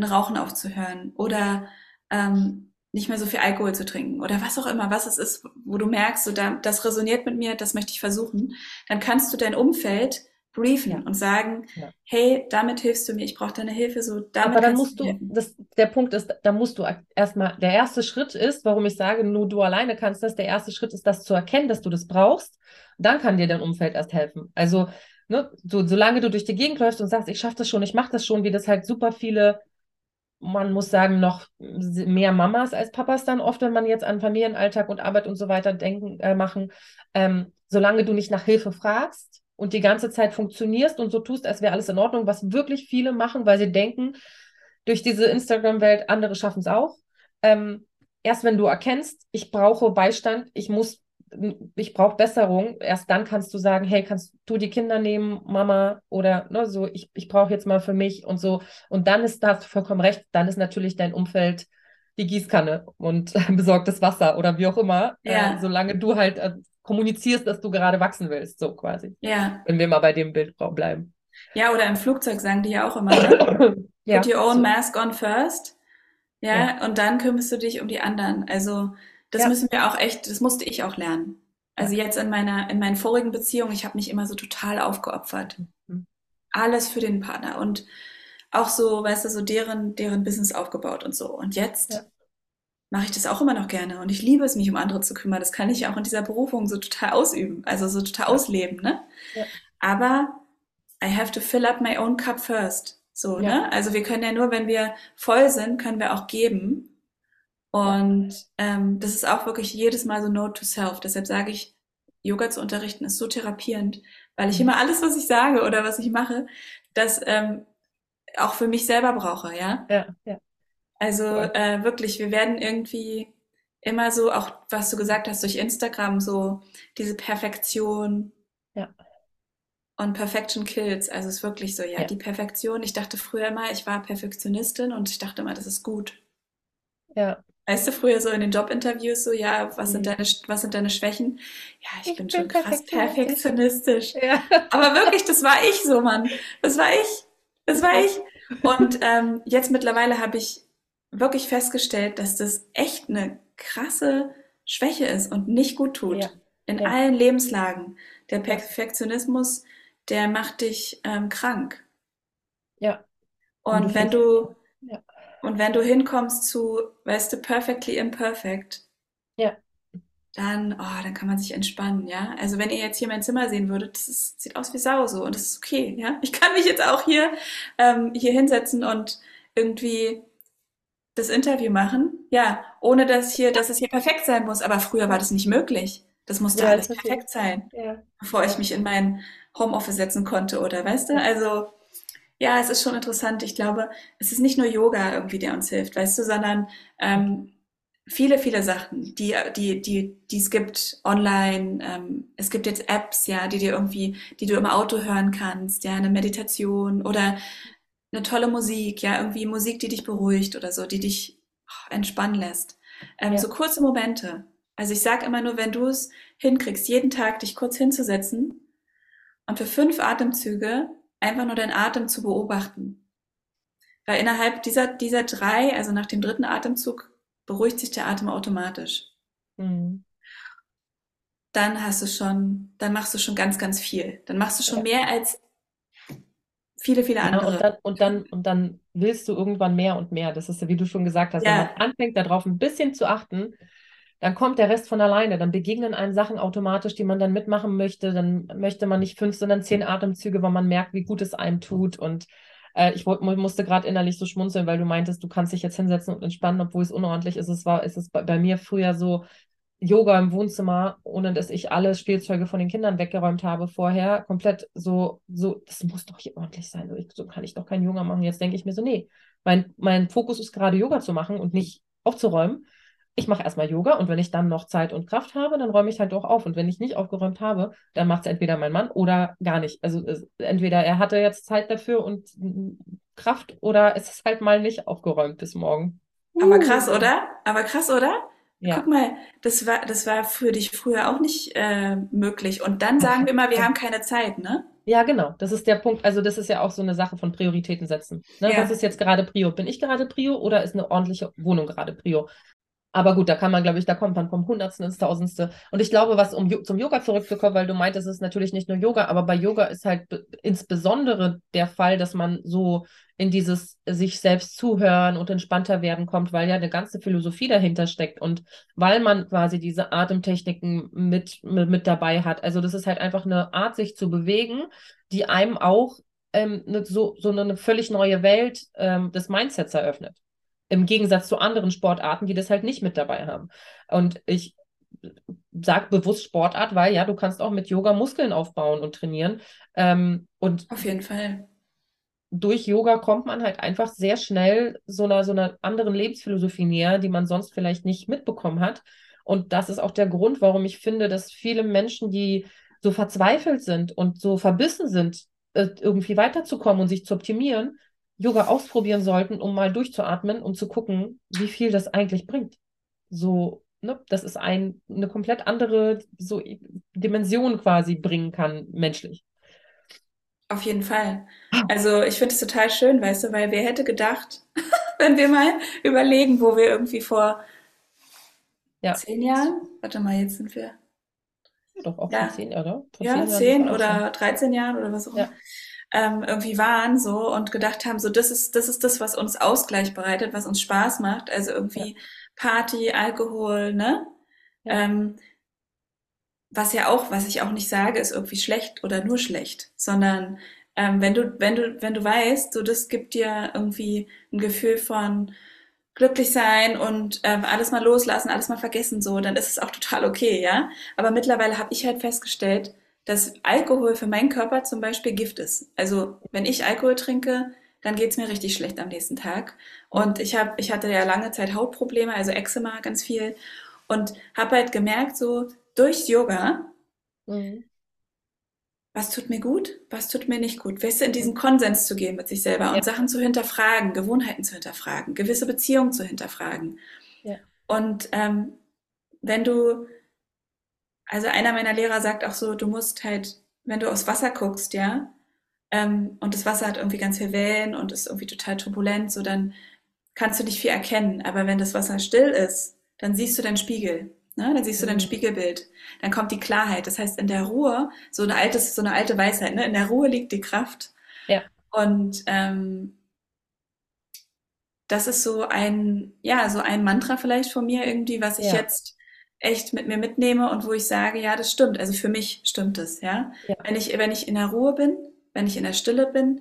mit Rauchen aufzuhören oder ähm, nicht mehr so viel Alkohol zu trinken oder was auch immer, was es ist, wo du merkst, so da, das resoniert mit mir, das möchte ich versuchen, dann kannst du dein Umfeld briefen Ja. und sagen, Ja. hey, damit hilfst du mir, ich brauche deine Hilfe, so damit Aber dann musst du das, der Punkt ist, da musst du erstmal, der erste Schritt ist, warum ich sage, nur du alleine kannst das, der erste Schritt ist, das zu erkennen, dass du das brauchst. Dann kann dir dein Umfeld erst helfen. Also, ne, so, solange du durch die Gegend läufst und sagst, ich schaffe das schon, ich mache das schon, wie das halt super viele, man muss sagen, noch mehr Mamas als Papas dann oft, wenn man jetzt an Familienalltag und Arbeit und so weiter denken, äh, machen, ähm, solange du nicht nach Hilfe fragst und die ganze Zeit funktionierst und so tust, als wäre alles in Ordnung, was wirklich viele machen, weil sie denken, durch diese Instagram-Welt, andere schaffen es auch. Ähm, erst wenn du erkennst, ich brauche Beistand, ich muss, ich brauche Besserung, erst dann kannst du sagen, hey, kannst du die Kinder nehmen, Mama, oder ne, so, ich, ich brauche jetzt mal für mich und so. Und dann ist, da hast du vollkommen recht, dann ist natürlich dein Umfeld die Gießkanne und besorgtes Wasser oder wie auch immer, Ja. äh, solange du halt äh, kommunizierst, dass du gerade wachsen willst, so quasi. Ja, Wenn wir mal bei dem Bild bleiben. ja, oder im Flugzeug sagen die ja auch immer, ne? Ja, Put your own so. mask on first. Ja, und dann kümmerst du dich um die anderen. Also, das Ja. müssen wir auch echt, das musste ich auch lernen. Also jetzt in meiner, in meinen vorigen Beziehungen, ich habe mich immer so total aufgeopfert. Mhm. Alles für den Partner und auch so, weißt du, so deren, deren Business aufgebaut und so. Und jetzt Ja. mache ich das auch immer noch gerne und ich liebe es, mich um andere zu kümmern. Das kann ich auch in dieser Berufung so total ausüben, also so total ausleben, ne? Ja. Aber I have to fill up my own cup first. So, Ja. ne? Also wir können ja nur, wenn wir voll sind, können wir auch geben. Und ähm, das ist auch wirklich jedes Mal so Note to Self. Deshalb sage ich, Yoga zu unterrichten ist so therapierend, weil ich Mhm. immer alles, was ich sage oder was ich mache, das ähm, auch für mich selber brauche, ja. Ja, ja. Also Voll. äh, wirklich, wir werden irgendwie immer so, auch was du gesagt hast, durch Instagram, so diese Perfektion Ja. und Perfection kills. Also es ist wirklich so, ja, Ja. die Perfektion. Ich dachte früher immer, ich war Perfektionistin und ich dachte immer, das ist gut. Ja. Weißt du, früher so in den Jobinterviews so, ja, was sind Mhm. deine, was sind deine Schwächen? Ja, ich, Ich bin bin schon krass perfektionistisch. perfektionistisch. Ja. Aber wirklich, das war ich so, Mann. Das war ich. Das war ich. Und ähm, jetzt mittlerweile habe ich wirklich festgestellt, dass das echt eine krasse Schwäche ist und nicht gut tut. Ja. In Ja. allen Lebenslagen. Der Perfektionismus, der macht dich ähm, krank. Ja. Und Und wenn du. Und wenn du hinkommst zu, weißt du, perfectly imperfect, Ja. dann, oh, dann kann man sich entspannen, ja. Also wenn ihr jetzt hier mein Zimmer sehen würdet, das ist, sieht aus wie Sau so und das ist okay, ja. Ich kann mich jetzt auch hier, ähm, hier hinsetzen und irgendwie das Interview machen, ja, ohne dass hier, dass es hier perfekt sein muss. Aber früher war das nicht möglich. Das musste Ja, alles perfekt sein, Ja. bevor ich mich in mein Homeoffice setzen konnte oder, weißt du? Also ja, es ist schon interessant. Ich glaube, es ist nicht nur Yoga irgendwie, der uns hilft, weißt du, sondern ähm, viele, viele Sachen, die, die, die, die es gibt online. Ähm, es gibt jetzt Apps, ja, die dir irgendwie, die du im Auto hören kannst, ja, eine Meditation oder eine tolle Musik, ja, irgendwie Musik, die dich beruhigt oder so, die dich oh, entspannen lässt. Ähm, Ja. So kurze Momente. Also ich sage immer nur, wenn du es hinkriegst, jeden Tag dich kurz hinzusetzen und für fünf Atemzüge einfach nur deinen Atem zu beobachten. Weil innerhalb dieser, dieser drei, also nach dem dritten Atemzug, beruhigt sich der Atem automatisch. Mhm. Dann hast du schon, dann machst du schon ganz, ganz viel. Dann machst du schon Ja. mehr als viele, viele Ja, andere. und dann, und dann, und dann willst du irgendwann mehr und mehr. Das ist ja, wie du schon gesagt hast, Ja. wenn man anfängt, darauf ein bisschen zu achten, dann kommt der Rest von alleine. Dann begegnen einem Sachen automatisch, die man dann mitmachen möchte. Dann möchte man nicht fünf, sondern zehn Atemzüge, weil man merkt, wie gut es einem tut. Und äh, ich musste gerade innerlich so schmunzeln, weil du meintest, du kannst dich jetzt hinsetzen und entspannen, obwohl es unordentlich ist. Es war, ist es bei, bei mir früher so, Yoga im Wohnzimmer, ohne dass ich alle Spielzeuge von den Kindern weggeräumt habe vorher, komplett so, so, das muss doch hier ordentlich sein. So kann ich doch keinen Yoga machen. Jetzt denke ich mir so, nee, mein, mein Fokus ist gerade Yoga zu machen und nicht aufzuräumen. Ich mache erstmal Yoga und wenn ich dann noch Zeit und Kraft habe, dann räume ich halt auch auf. Und wenn ich nicht aufgeräumt habe, dann macht es entweder mein Mann oder gar nicht. Also es, entweder er hatte jetzt Zeit dafür und Kraft oder es ist halt mal nicht aufgeräumt bis morgen. Aber krass, oder? Aber krass, oder? Ja. Guck mal, das war, das war für dich früher auch nicht äh, möglich. Und dann sagen wir immer, wir haben keine Zeit, ne? Ja, genau. Das ist der Punkt. Also, das ist ja auch so eine Sache von Prioritäten setzen. Ne? Ja. Was ist jetzt gerade Prio? Bin ich gerade Prio oder ist eine ordentliche Wohnung gerade Prio? Aber gut, da kann man, glaube ich, da kommt man vom Hundertsten ins Tausendste. Und ich glaube, was, um zum Yoga zurückzukommen, weil du meintest, es ist natürlich nicht nur Yoga, aber bei Yoga ist halt insbesondere der Fall, dass man so in dieses sich selbst zuhören und entspannter werden kommt, weil ja eine ganze Philosophie dahinter steckt und weil man quasi diese Atemtechniken mit, mit, mit dabei hat. Also das ist halt einfach eine Art, sich zu bewegen, die einem auch ähm, ne, so, so eine völlig neue Welt ähm, des Mindsets eröffnet. Im Gegensatz zu anderen Sportarten, die das halt nicht mit dabei haben. Und ich sage bewusst Sportart, weil ja, du kannst auch mit Yoga Muskeln aufbauen und trainieren. Ähm, und Auf jeden Fall. Durch Yoga kommt man halt einfach sehr schnell so einer, so einer anderen Lebensphilosophie näher, die man sonst vielleicht nicht mitbekommen hat. Und das ist auch der Grund, warum ich finde, dass viele Menschen, die so verzweifelt sind und so verbissen sind, äh, irgendwie weiterzukommen und sich zu optimieren, Yoga ausprobieren sollten, um mal durchzuatmen und zu gucken, wie viel das eigentlich bringt. So, ne, das ist ein, eine komplett andere so Dimension quasi bringen kann, menschlich. Auf jeden Fall. Also ich finde es total schön, weißt du, weil wer hätte gedacht, wenn wir mal überlegen, wo wir irgendwie vor ja. zehn Jahren, warte mal, jetzt sind wir. Ja, doch, auch ja. zehn, oder? Vor ja, zehn, zehn oder 13 Jahren oder was auch immer. Ja ähm, irgendwie waren so und gedacht haben, so das ist, das ist das, was uns Ausgleich bereitet, was uns Spaß macht. Also irgendwie ja. Party, Alkohol, ne? Ja. Ähm, was ja auch, was ich auch nicht sage, ist irgendwie schlecht oder nur schlecht, sondern ähm, wenn du, wenn du, wenn du weißt, so das gibt dir irgendwie ein Gefühl von glücklich sein und ähm, alles mal loslassen, alles mal vergessen, so, dann ist es auch total okay, ja. Aber mittlerweile habe ich halt festgestellt, dass Alkohol für meinen Körper zum Beispiel Gift ist. Also wenn ich Alkohol trinke, dann geht's mir richtig schlecht am nächsten Tag. Und ich habe, ich hatte ja lange Zeit Hautprobleme, also Eczema ganz viel und habe halt gemerkt, so durch Yoga, mhm. was tut mir gut, was tut mir nicht gut. Weißt du, in diesen Konsens zu gehen mit sich selber ja. und Sachen zu hinterfragen, Gewohnheiten zu hinterfragen, gewisse Beziehungen zu hinterfragen. Ja. Und ähm, wenn du also einer meiner Lehrer sagt auch so, du musst halt, wenn du aufs Wasser guckst, ja, ähm, und das Wasser hat irgendwie ganz viel Wellen und ist irgendwie total turbulent, so dann kannst du nicht viel erkennen. Aber wenn das Wasser still ist, dann siehst du deinen Spiegel. Ne? Dann siehst du dein mhm. Spiegelbild. Dann kommt die Klarheit. Das heißt, in der Ruhe, so eine alte, so eine alte Weisheit, ne? in der Ruhe liegt die Kraft. Ja. Und ähm, das ist so ein, ja, so ein Mantra vielleicht von mir irgendwie, was ich ja. jetzt echt mit mir mitnehme und wo ich sage, ja, das stimmt. Also für mich stimmt es, ja. ja. Wenn ich, wenn ich in der Ruhe bin, wenn ich in der Stille bin,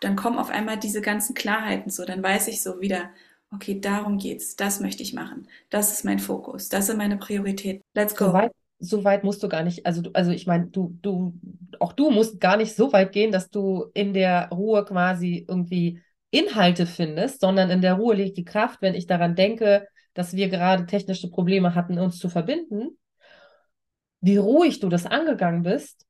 dann kommen auf einmal diese ganzen Klarheiten so. Dann weiß ich so wieder, okay, darum geht's. Das möchte ich machen. Das ist mein Fokus. Das sind meine Prioritäten. Let's go. So weit, so weit musst du gar nicht, also, also ich meine, du, du, auch du musst gar nicht so weit gehen, dass du in der Ruhe quasi irgendwie Inhalte findest, sondern in der Ruhe liegt die Kraft, wenn ich daran denke, dass wir gerade technische Probleme hatten, uns zu verbinden, wie ruhig du das angegangen bist,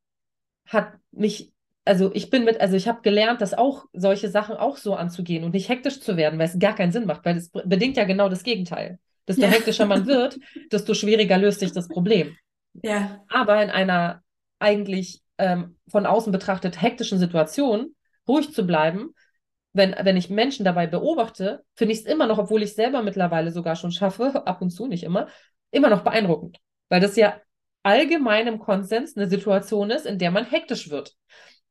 hat mich, also ich bin mit, also ich habe gelernt, dass auch solche Sachen auch so anzugehen und nicht hektisch zu werden, weil es gar keinen Sinn macht, weil es bedingt ja genau das Gegenteil. Desto ja. hektischer man wird, desto schwieriger löst sich das Problem. Ja. Aber in einer eigentlich ähm, von außen betrachtet hektischen Situation ruhig zu bleiben wenn, wenn ich Menschen dabei beobachte, finde ich es immer noch, obwohl ich selber mittlerweile sogar schon schaffe, ab und zu nicht immer, immer noch beeindruckend. Weil das ja allgemeinem Konsens eine Situation ist, in der man hektisch wird.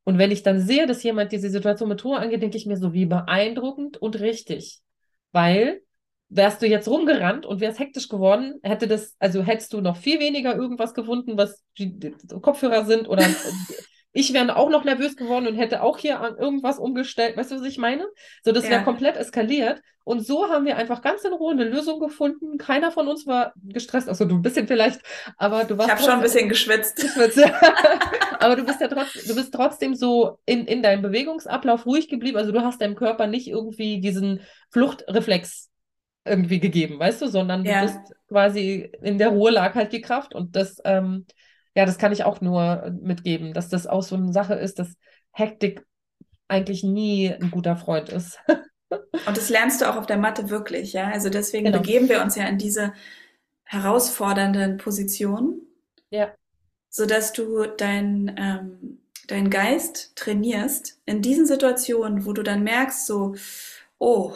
Und wenn ich dann sehe, dass jemand diese Situation mit Ruhe angeht, denke ich mir so, wie beeindruckend und richtig. Weil wärst du jetzt rumgerannt und wärst hektisch geworden, hätte das, also hättest du noch viel weniger irgendwas gefunden, was die Kopfhörer sind oder ich wäre auch noch nervös geworden und hätte auch hier an irgendwas umgestellt. Weißt du, was ich meine? So, das wäre Ja. komplett eskaliert. Und so haben wir einfach ganz in Ruhe eine Lösung gefunden. Keiner von uns war gestresst. Also du ein bisschen vielleicht, aber du Ich warst habe schon ein bisschen geschwitzt. aber du bist ja trotzdem, du bist trotzdem so in, in deinem Bewegungsablauf ruhig geblieben. Also du hast deinem Körper nicht irgendwie diesen Fluchtreflex irgendwie gegeben, weißt du, sondern du Ja. bist quasi in der Ruhe lag halt die Kraft und das, ähm, ja, das kann ich auch nur mitgeben, dass das auch so eine Sache ist, dass Hektik eigentlich nie ein guter Freund ist. Und das lernst du auch auf der Matte wirklich, ja. Also deswegen Genau. begeben wir uns ja in diese herausfordernden Positionen, Ja. sodass du dein, ähm, deinen Geist trainierst in diesen Situationen, wo du dann merkst, so, oh,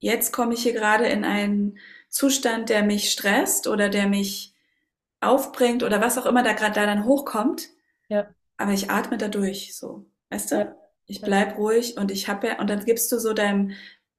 jetzt komme ich hier gerade in einen Zustand, der mich stresst oder der mich aufbringt oder was auch immer da gerade da dann hochkommt. Ja. Aber ich atme da durch, so, weißt du? Ja. Ich Ja. bleib ruhig und ich habe ja, und dann gibst du so deinem,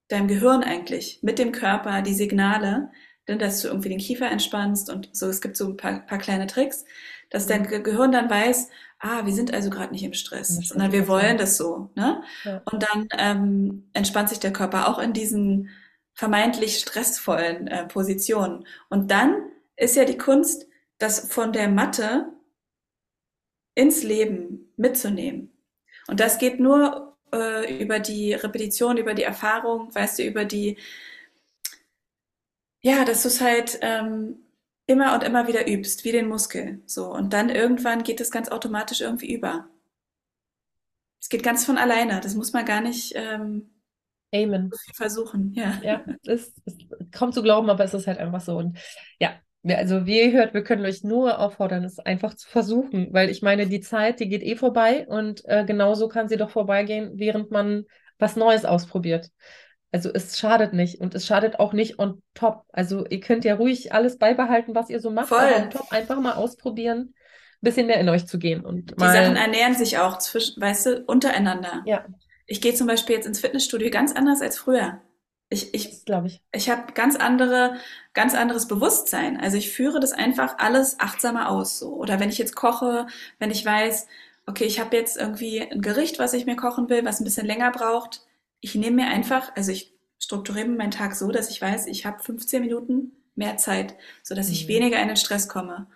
deinem Gehirn eigentlich mit dem Körper die Signale, denn dass du irgendwie den Kiefer entspannst und so, es gibt so ein paar, paar kleine Tricks, dass dein Ge- Gehirn dann weiß, ah, wir sind also gerade nicht im Stress, sondern wir wollen das so, ne? Ja. Und dann ähm, entspannt sich der Körper auch in diesen vermeintlich stressvollen äh, Positionen. Und dann ist ja die Kunst, das von der Matte ins Leben mitzunehmen. Und das geht nur äh, über die Repetition, über die Erfahrung, weißt du, über die, ja, dass du es halt ähm, immer und immer wieder übst, wie den Muskel. So. Und dann irgendwann geht es ganz automatisch irgendwie über. Es geht ganz von alleine. Das muss man gar nicht ähm, Amen. so viel versuchen. Ja. Ja, es ist kaum zu glauben, aber es ist halt einfach so. Und ja, also wie ihr hört, wir können euch nur auffordern, es einfach zu versuchen, weil ich meine, die Zeit, die geht eh vorbei und äh, genauso kann sie doch vorbeigehen, während man was Neues ausprobiert. Also es schadet nicht und es schadet auch nicht on top. Also ihr könnt ja ruhig alles beibehalten, was ihr so macht, Voll. aber on top einfach mal ausprobieren, ein bisschen mehr in euch zu gehen und Die Sachen ernähren sich auch zwischen, weißt du, untereinander. ja, Ich gehe zum Beispiel jetzt ins Fitnessstudio ganz anders als früher. Ich, ich, glaube ich. ich habe ganz andere, ganz anderes Bewusstsein. Also ich führe das einfach alles achtsamer aus, so. Oder wenn ich jetzt koche, wenn ich weiß, okay, ich habe jetzt irgendwie ein Gericht, was ich mir kochen will, was ein bisschen länger braucht. Ich nehme mir einfach, also ich strukturiere meinen Tag so, dass ich weiß, ich habe 15 Minuten mehr Zeit, sodass ich Mhm. weniger in den Stress komme.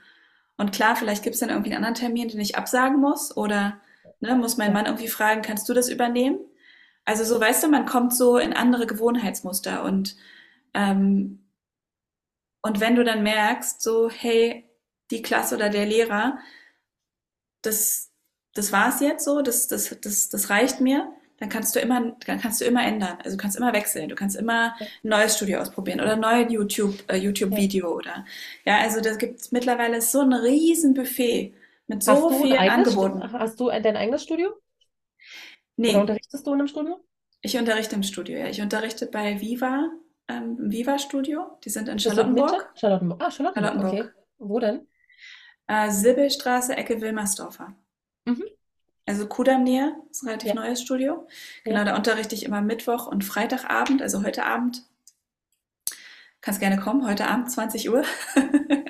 Und klar, vielleicht gibt es dann irgendwie einen anderen Termin, den ich absagen muss oder ne, muss mein. Mann irgendwie fragen, kannst du das übernehmen? Also so, weißt du, man kommt so in andere Gewohnheitsmuster und ähm, und wenn du dann merkst, so, hey, die Klasse oder der Lehrer, das, das war's jetzt so, das, das, das, das reicht mir, dann kannst du immer, dann kannst du immer ändern. Also du kannst immer wechseln, du kannst immer Ja. ein neues Studio ausprobieren oder ein neues YouTube, äh, YouTube-Video oder ja, also das gibt mittlerweile so ein riesen Buffet mit so vielen Angeboten. Hast du dein eigenes Studio? Oder Nee, unterrichtest du in einem Studio? ich unterrichte im Studio, ja. Ich unterrichte bei Viva, ähm, im Viva-Studio. Die sind in Charlottenburg. Charlottenburg. Ah, Charlottenburg, okay. Charlottenburg. Wo denn? Äh, Sibbelstraße, Ecke Wilmersdorfer. Mhm. Also Kudamm-Nähe, ist ein relativ Ja. neues Studio. Genau, Ja. da unterrichte ich immer Mittwoch und Freitagabend, also heute Abend. Kannst gerne kommen, heute Abend 20 Uhr.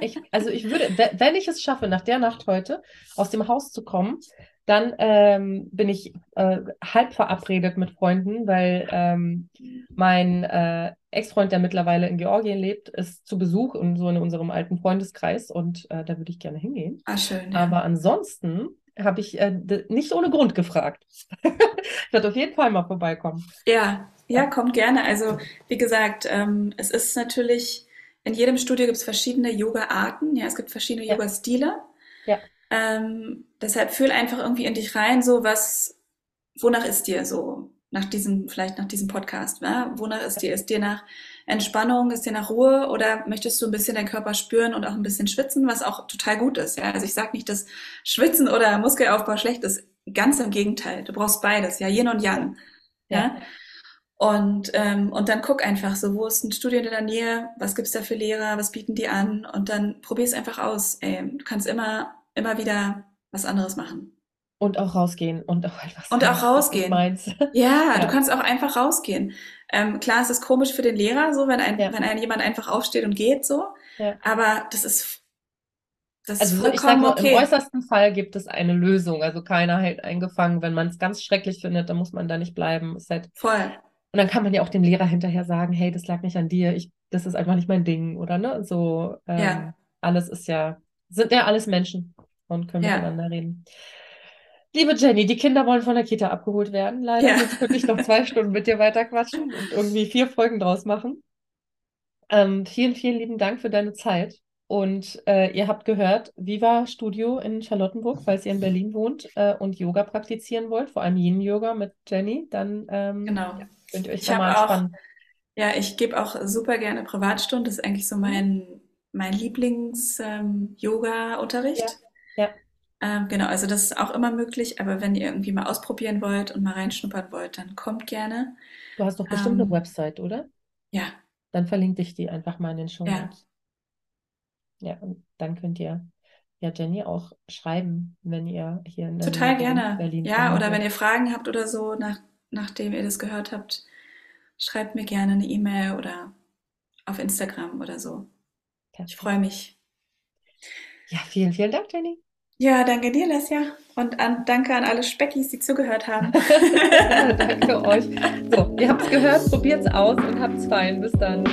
Ich, also ich würde, we- wenn ich es schaffe, nach der Nacht heute aus dem Haus zu kommen, dann ähm, bin ich äh, halb verabredet mit Freunden, weil ähm, mein äh, Ex-Freund, der mittlerweile in Georgien lebt, ist zu Besuch in so in unserem alten Freundeskreis und äh, da würde ich gerne hingehen. Ah, schön, ja. Aber ansonsten habe ich äh, nicht ohne Grund gefragt. Ich werde auf jeden Fall mal vorbeikommen. Ja, ja, kommt gerne. Also, wie gesagt, ähm, es ist natürlich, in jedem Studio gibt es verschiedene Yoga-Arten, ja, es gibt verschiedene Ja. Yoga-Stile. Ja. Ähm, deshalb fühl einfach irgendwie in dich rein, so was, wonach ist dir so, nach diesem, vielleicht nach diesem Podcast, ja? Wonach ist dir? Ist dir nach Entspannung, ist dir nach Ruhe oder möchtest du ein bisschen deinen Körper spüren und auch ein bisschen schwitzen, was auch total gut ist, ja? Also ich sage nicht, dass Schwitzen oder Muskelaufbau schlecht ist, ganz im Gegenteil. Du brauchst beides, ja, Yin und Yang. Ja. Und, ähm, und dann guck einfach so, wo ist ein Studio in der Nähe, was gibt's da für Lehrer, was bieten die an und dann probier es einfach aus. Ey, du kannst immer, immer wieder was anderes machen. Und auch rausgehen und auch einfach Und auch ist rausgehen. meins. Ja, du Ja, kannst auch einfach rausgehen. Ähm, klar, es ist komisch für den Lehrer, so wenn ein, ja, wenn ein jemand einfach aufsteht und geht, so. ja. Aber das ist, das ist Also so, ich sag mal, im okay. äußersten Fall gibt es eine Lösung. Also keiner hält einen gefangen. Wenn man es ganz schrecklich findet, dann muss man da nicht bleiben. Ist halt, Voll. und dann kann man ja auch dem Lehrer hinterher sagen, hey, das lag nicht an dir, ich, das ist einfach nicht mein Ding, oder ne? So, Ja, ähm, alles ist ja, sind ja alles Menschen und können ja, miteinander reden. Liebe Jenny, die Kinder wollen von der Kita abgeholt werden, leider, ja. sonst könnte ich noch zwei Stunden mit dir weiterquatschen und irgendwie vier Folgen draus machen. Ähm, vielen, vielen lieben Dank für deine Zeit. Und äh, ihr habt gehört, Viva Studio in Charlottenburg, falls ihr in Berlin wohnt äh, und Yoga praktizieren wollt, vor allem Yin-Yoga mit Jenny, dann ähm, Genau. ja, könnt ihr euch Ich da mal entspannen. ja, ich gebe auch super gerne Privatstunden. Das ist eigentlich so mein, mein Lieblings-Yoga-Unterricht. Ja. Ähm, genau, also das ist auch immer möglich, aber wenn ihr irgendwie mal ausprobieren wollt und mal reinschnuppern wollt, dann kommt gerne. Du hast doch bestimmt eine Ähm, Website, oder? ja, Dann verlinke ich die einfach mal in den Show ja, Notes. Ja, und dann könnt ihr ja Jenny auch schreiben, wenn ihr hier in total wohnt, gerne. Berlin Ja, oder wenn ihr Fragen habt oder so, nach, nachdem ihr das gehört habt, schreibt mir gerne eine E-Mail oder auf Instagram oder so. Ich Perfekt. freue mich. Ja, vielen, vielen Dank, Jenny. Ja, danke dir, Lesja. Und an, danke an alle Speckis, die zugehört haben. Danke euch. So, ihr habt es gehört, probiert's aus und habt's fein. Bis dann.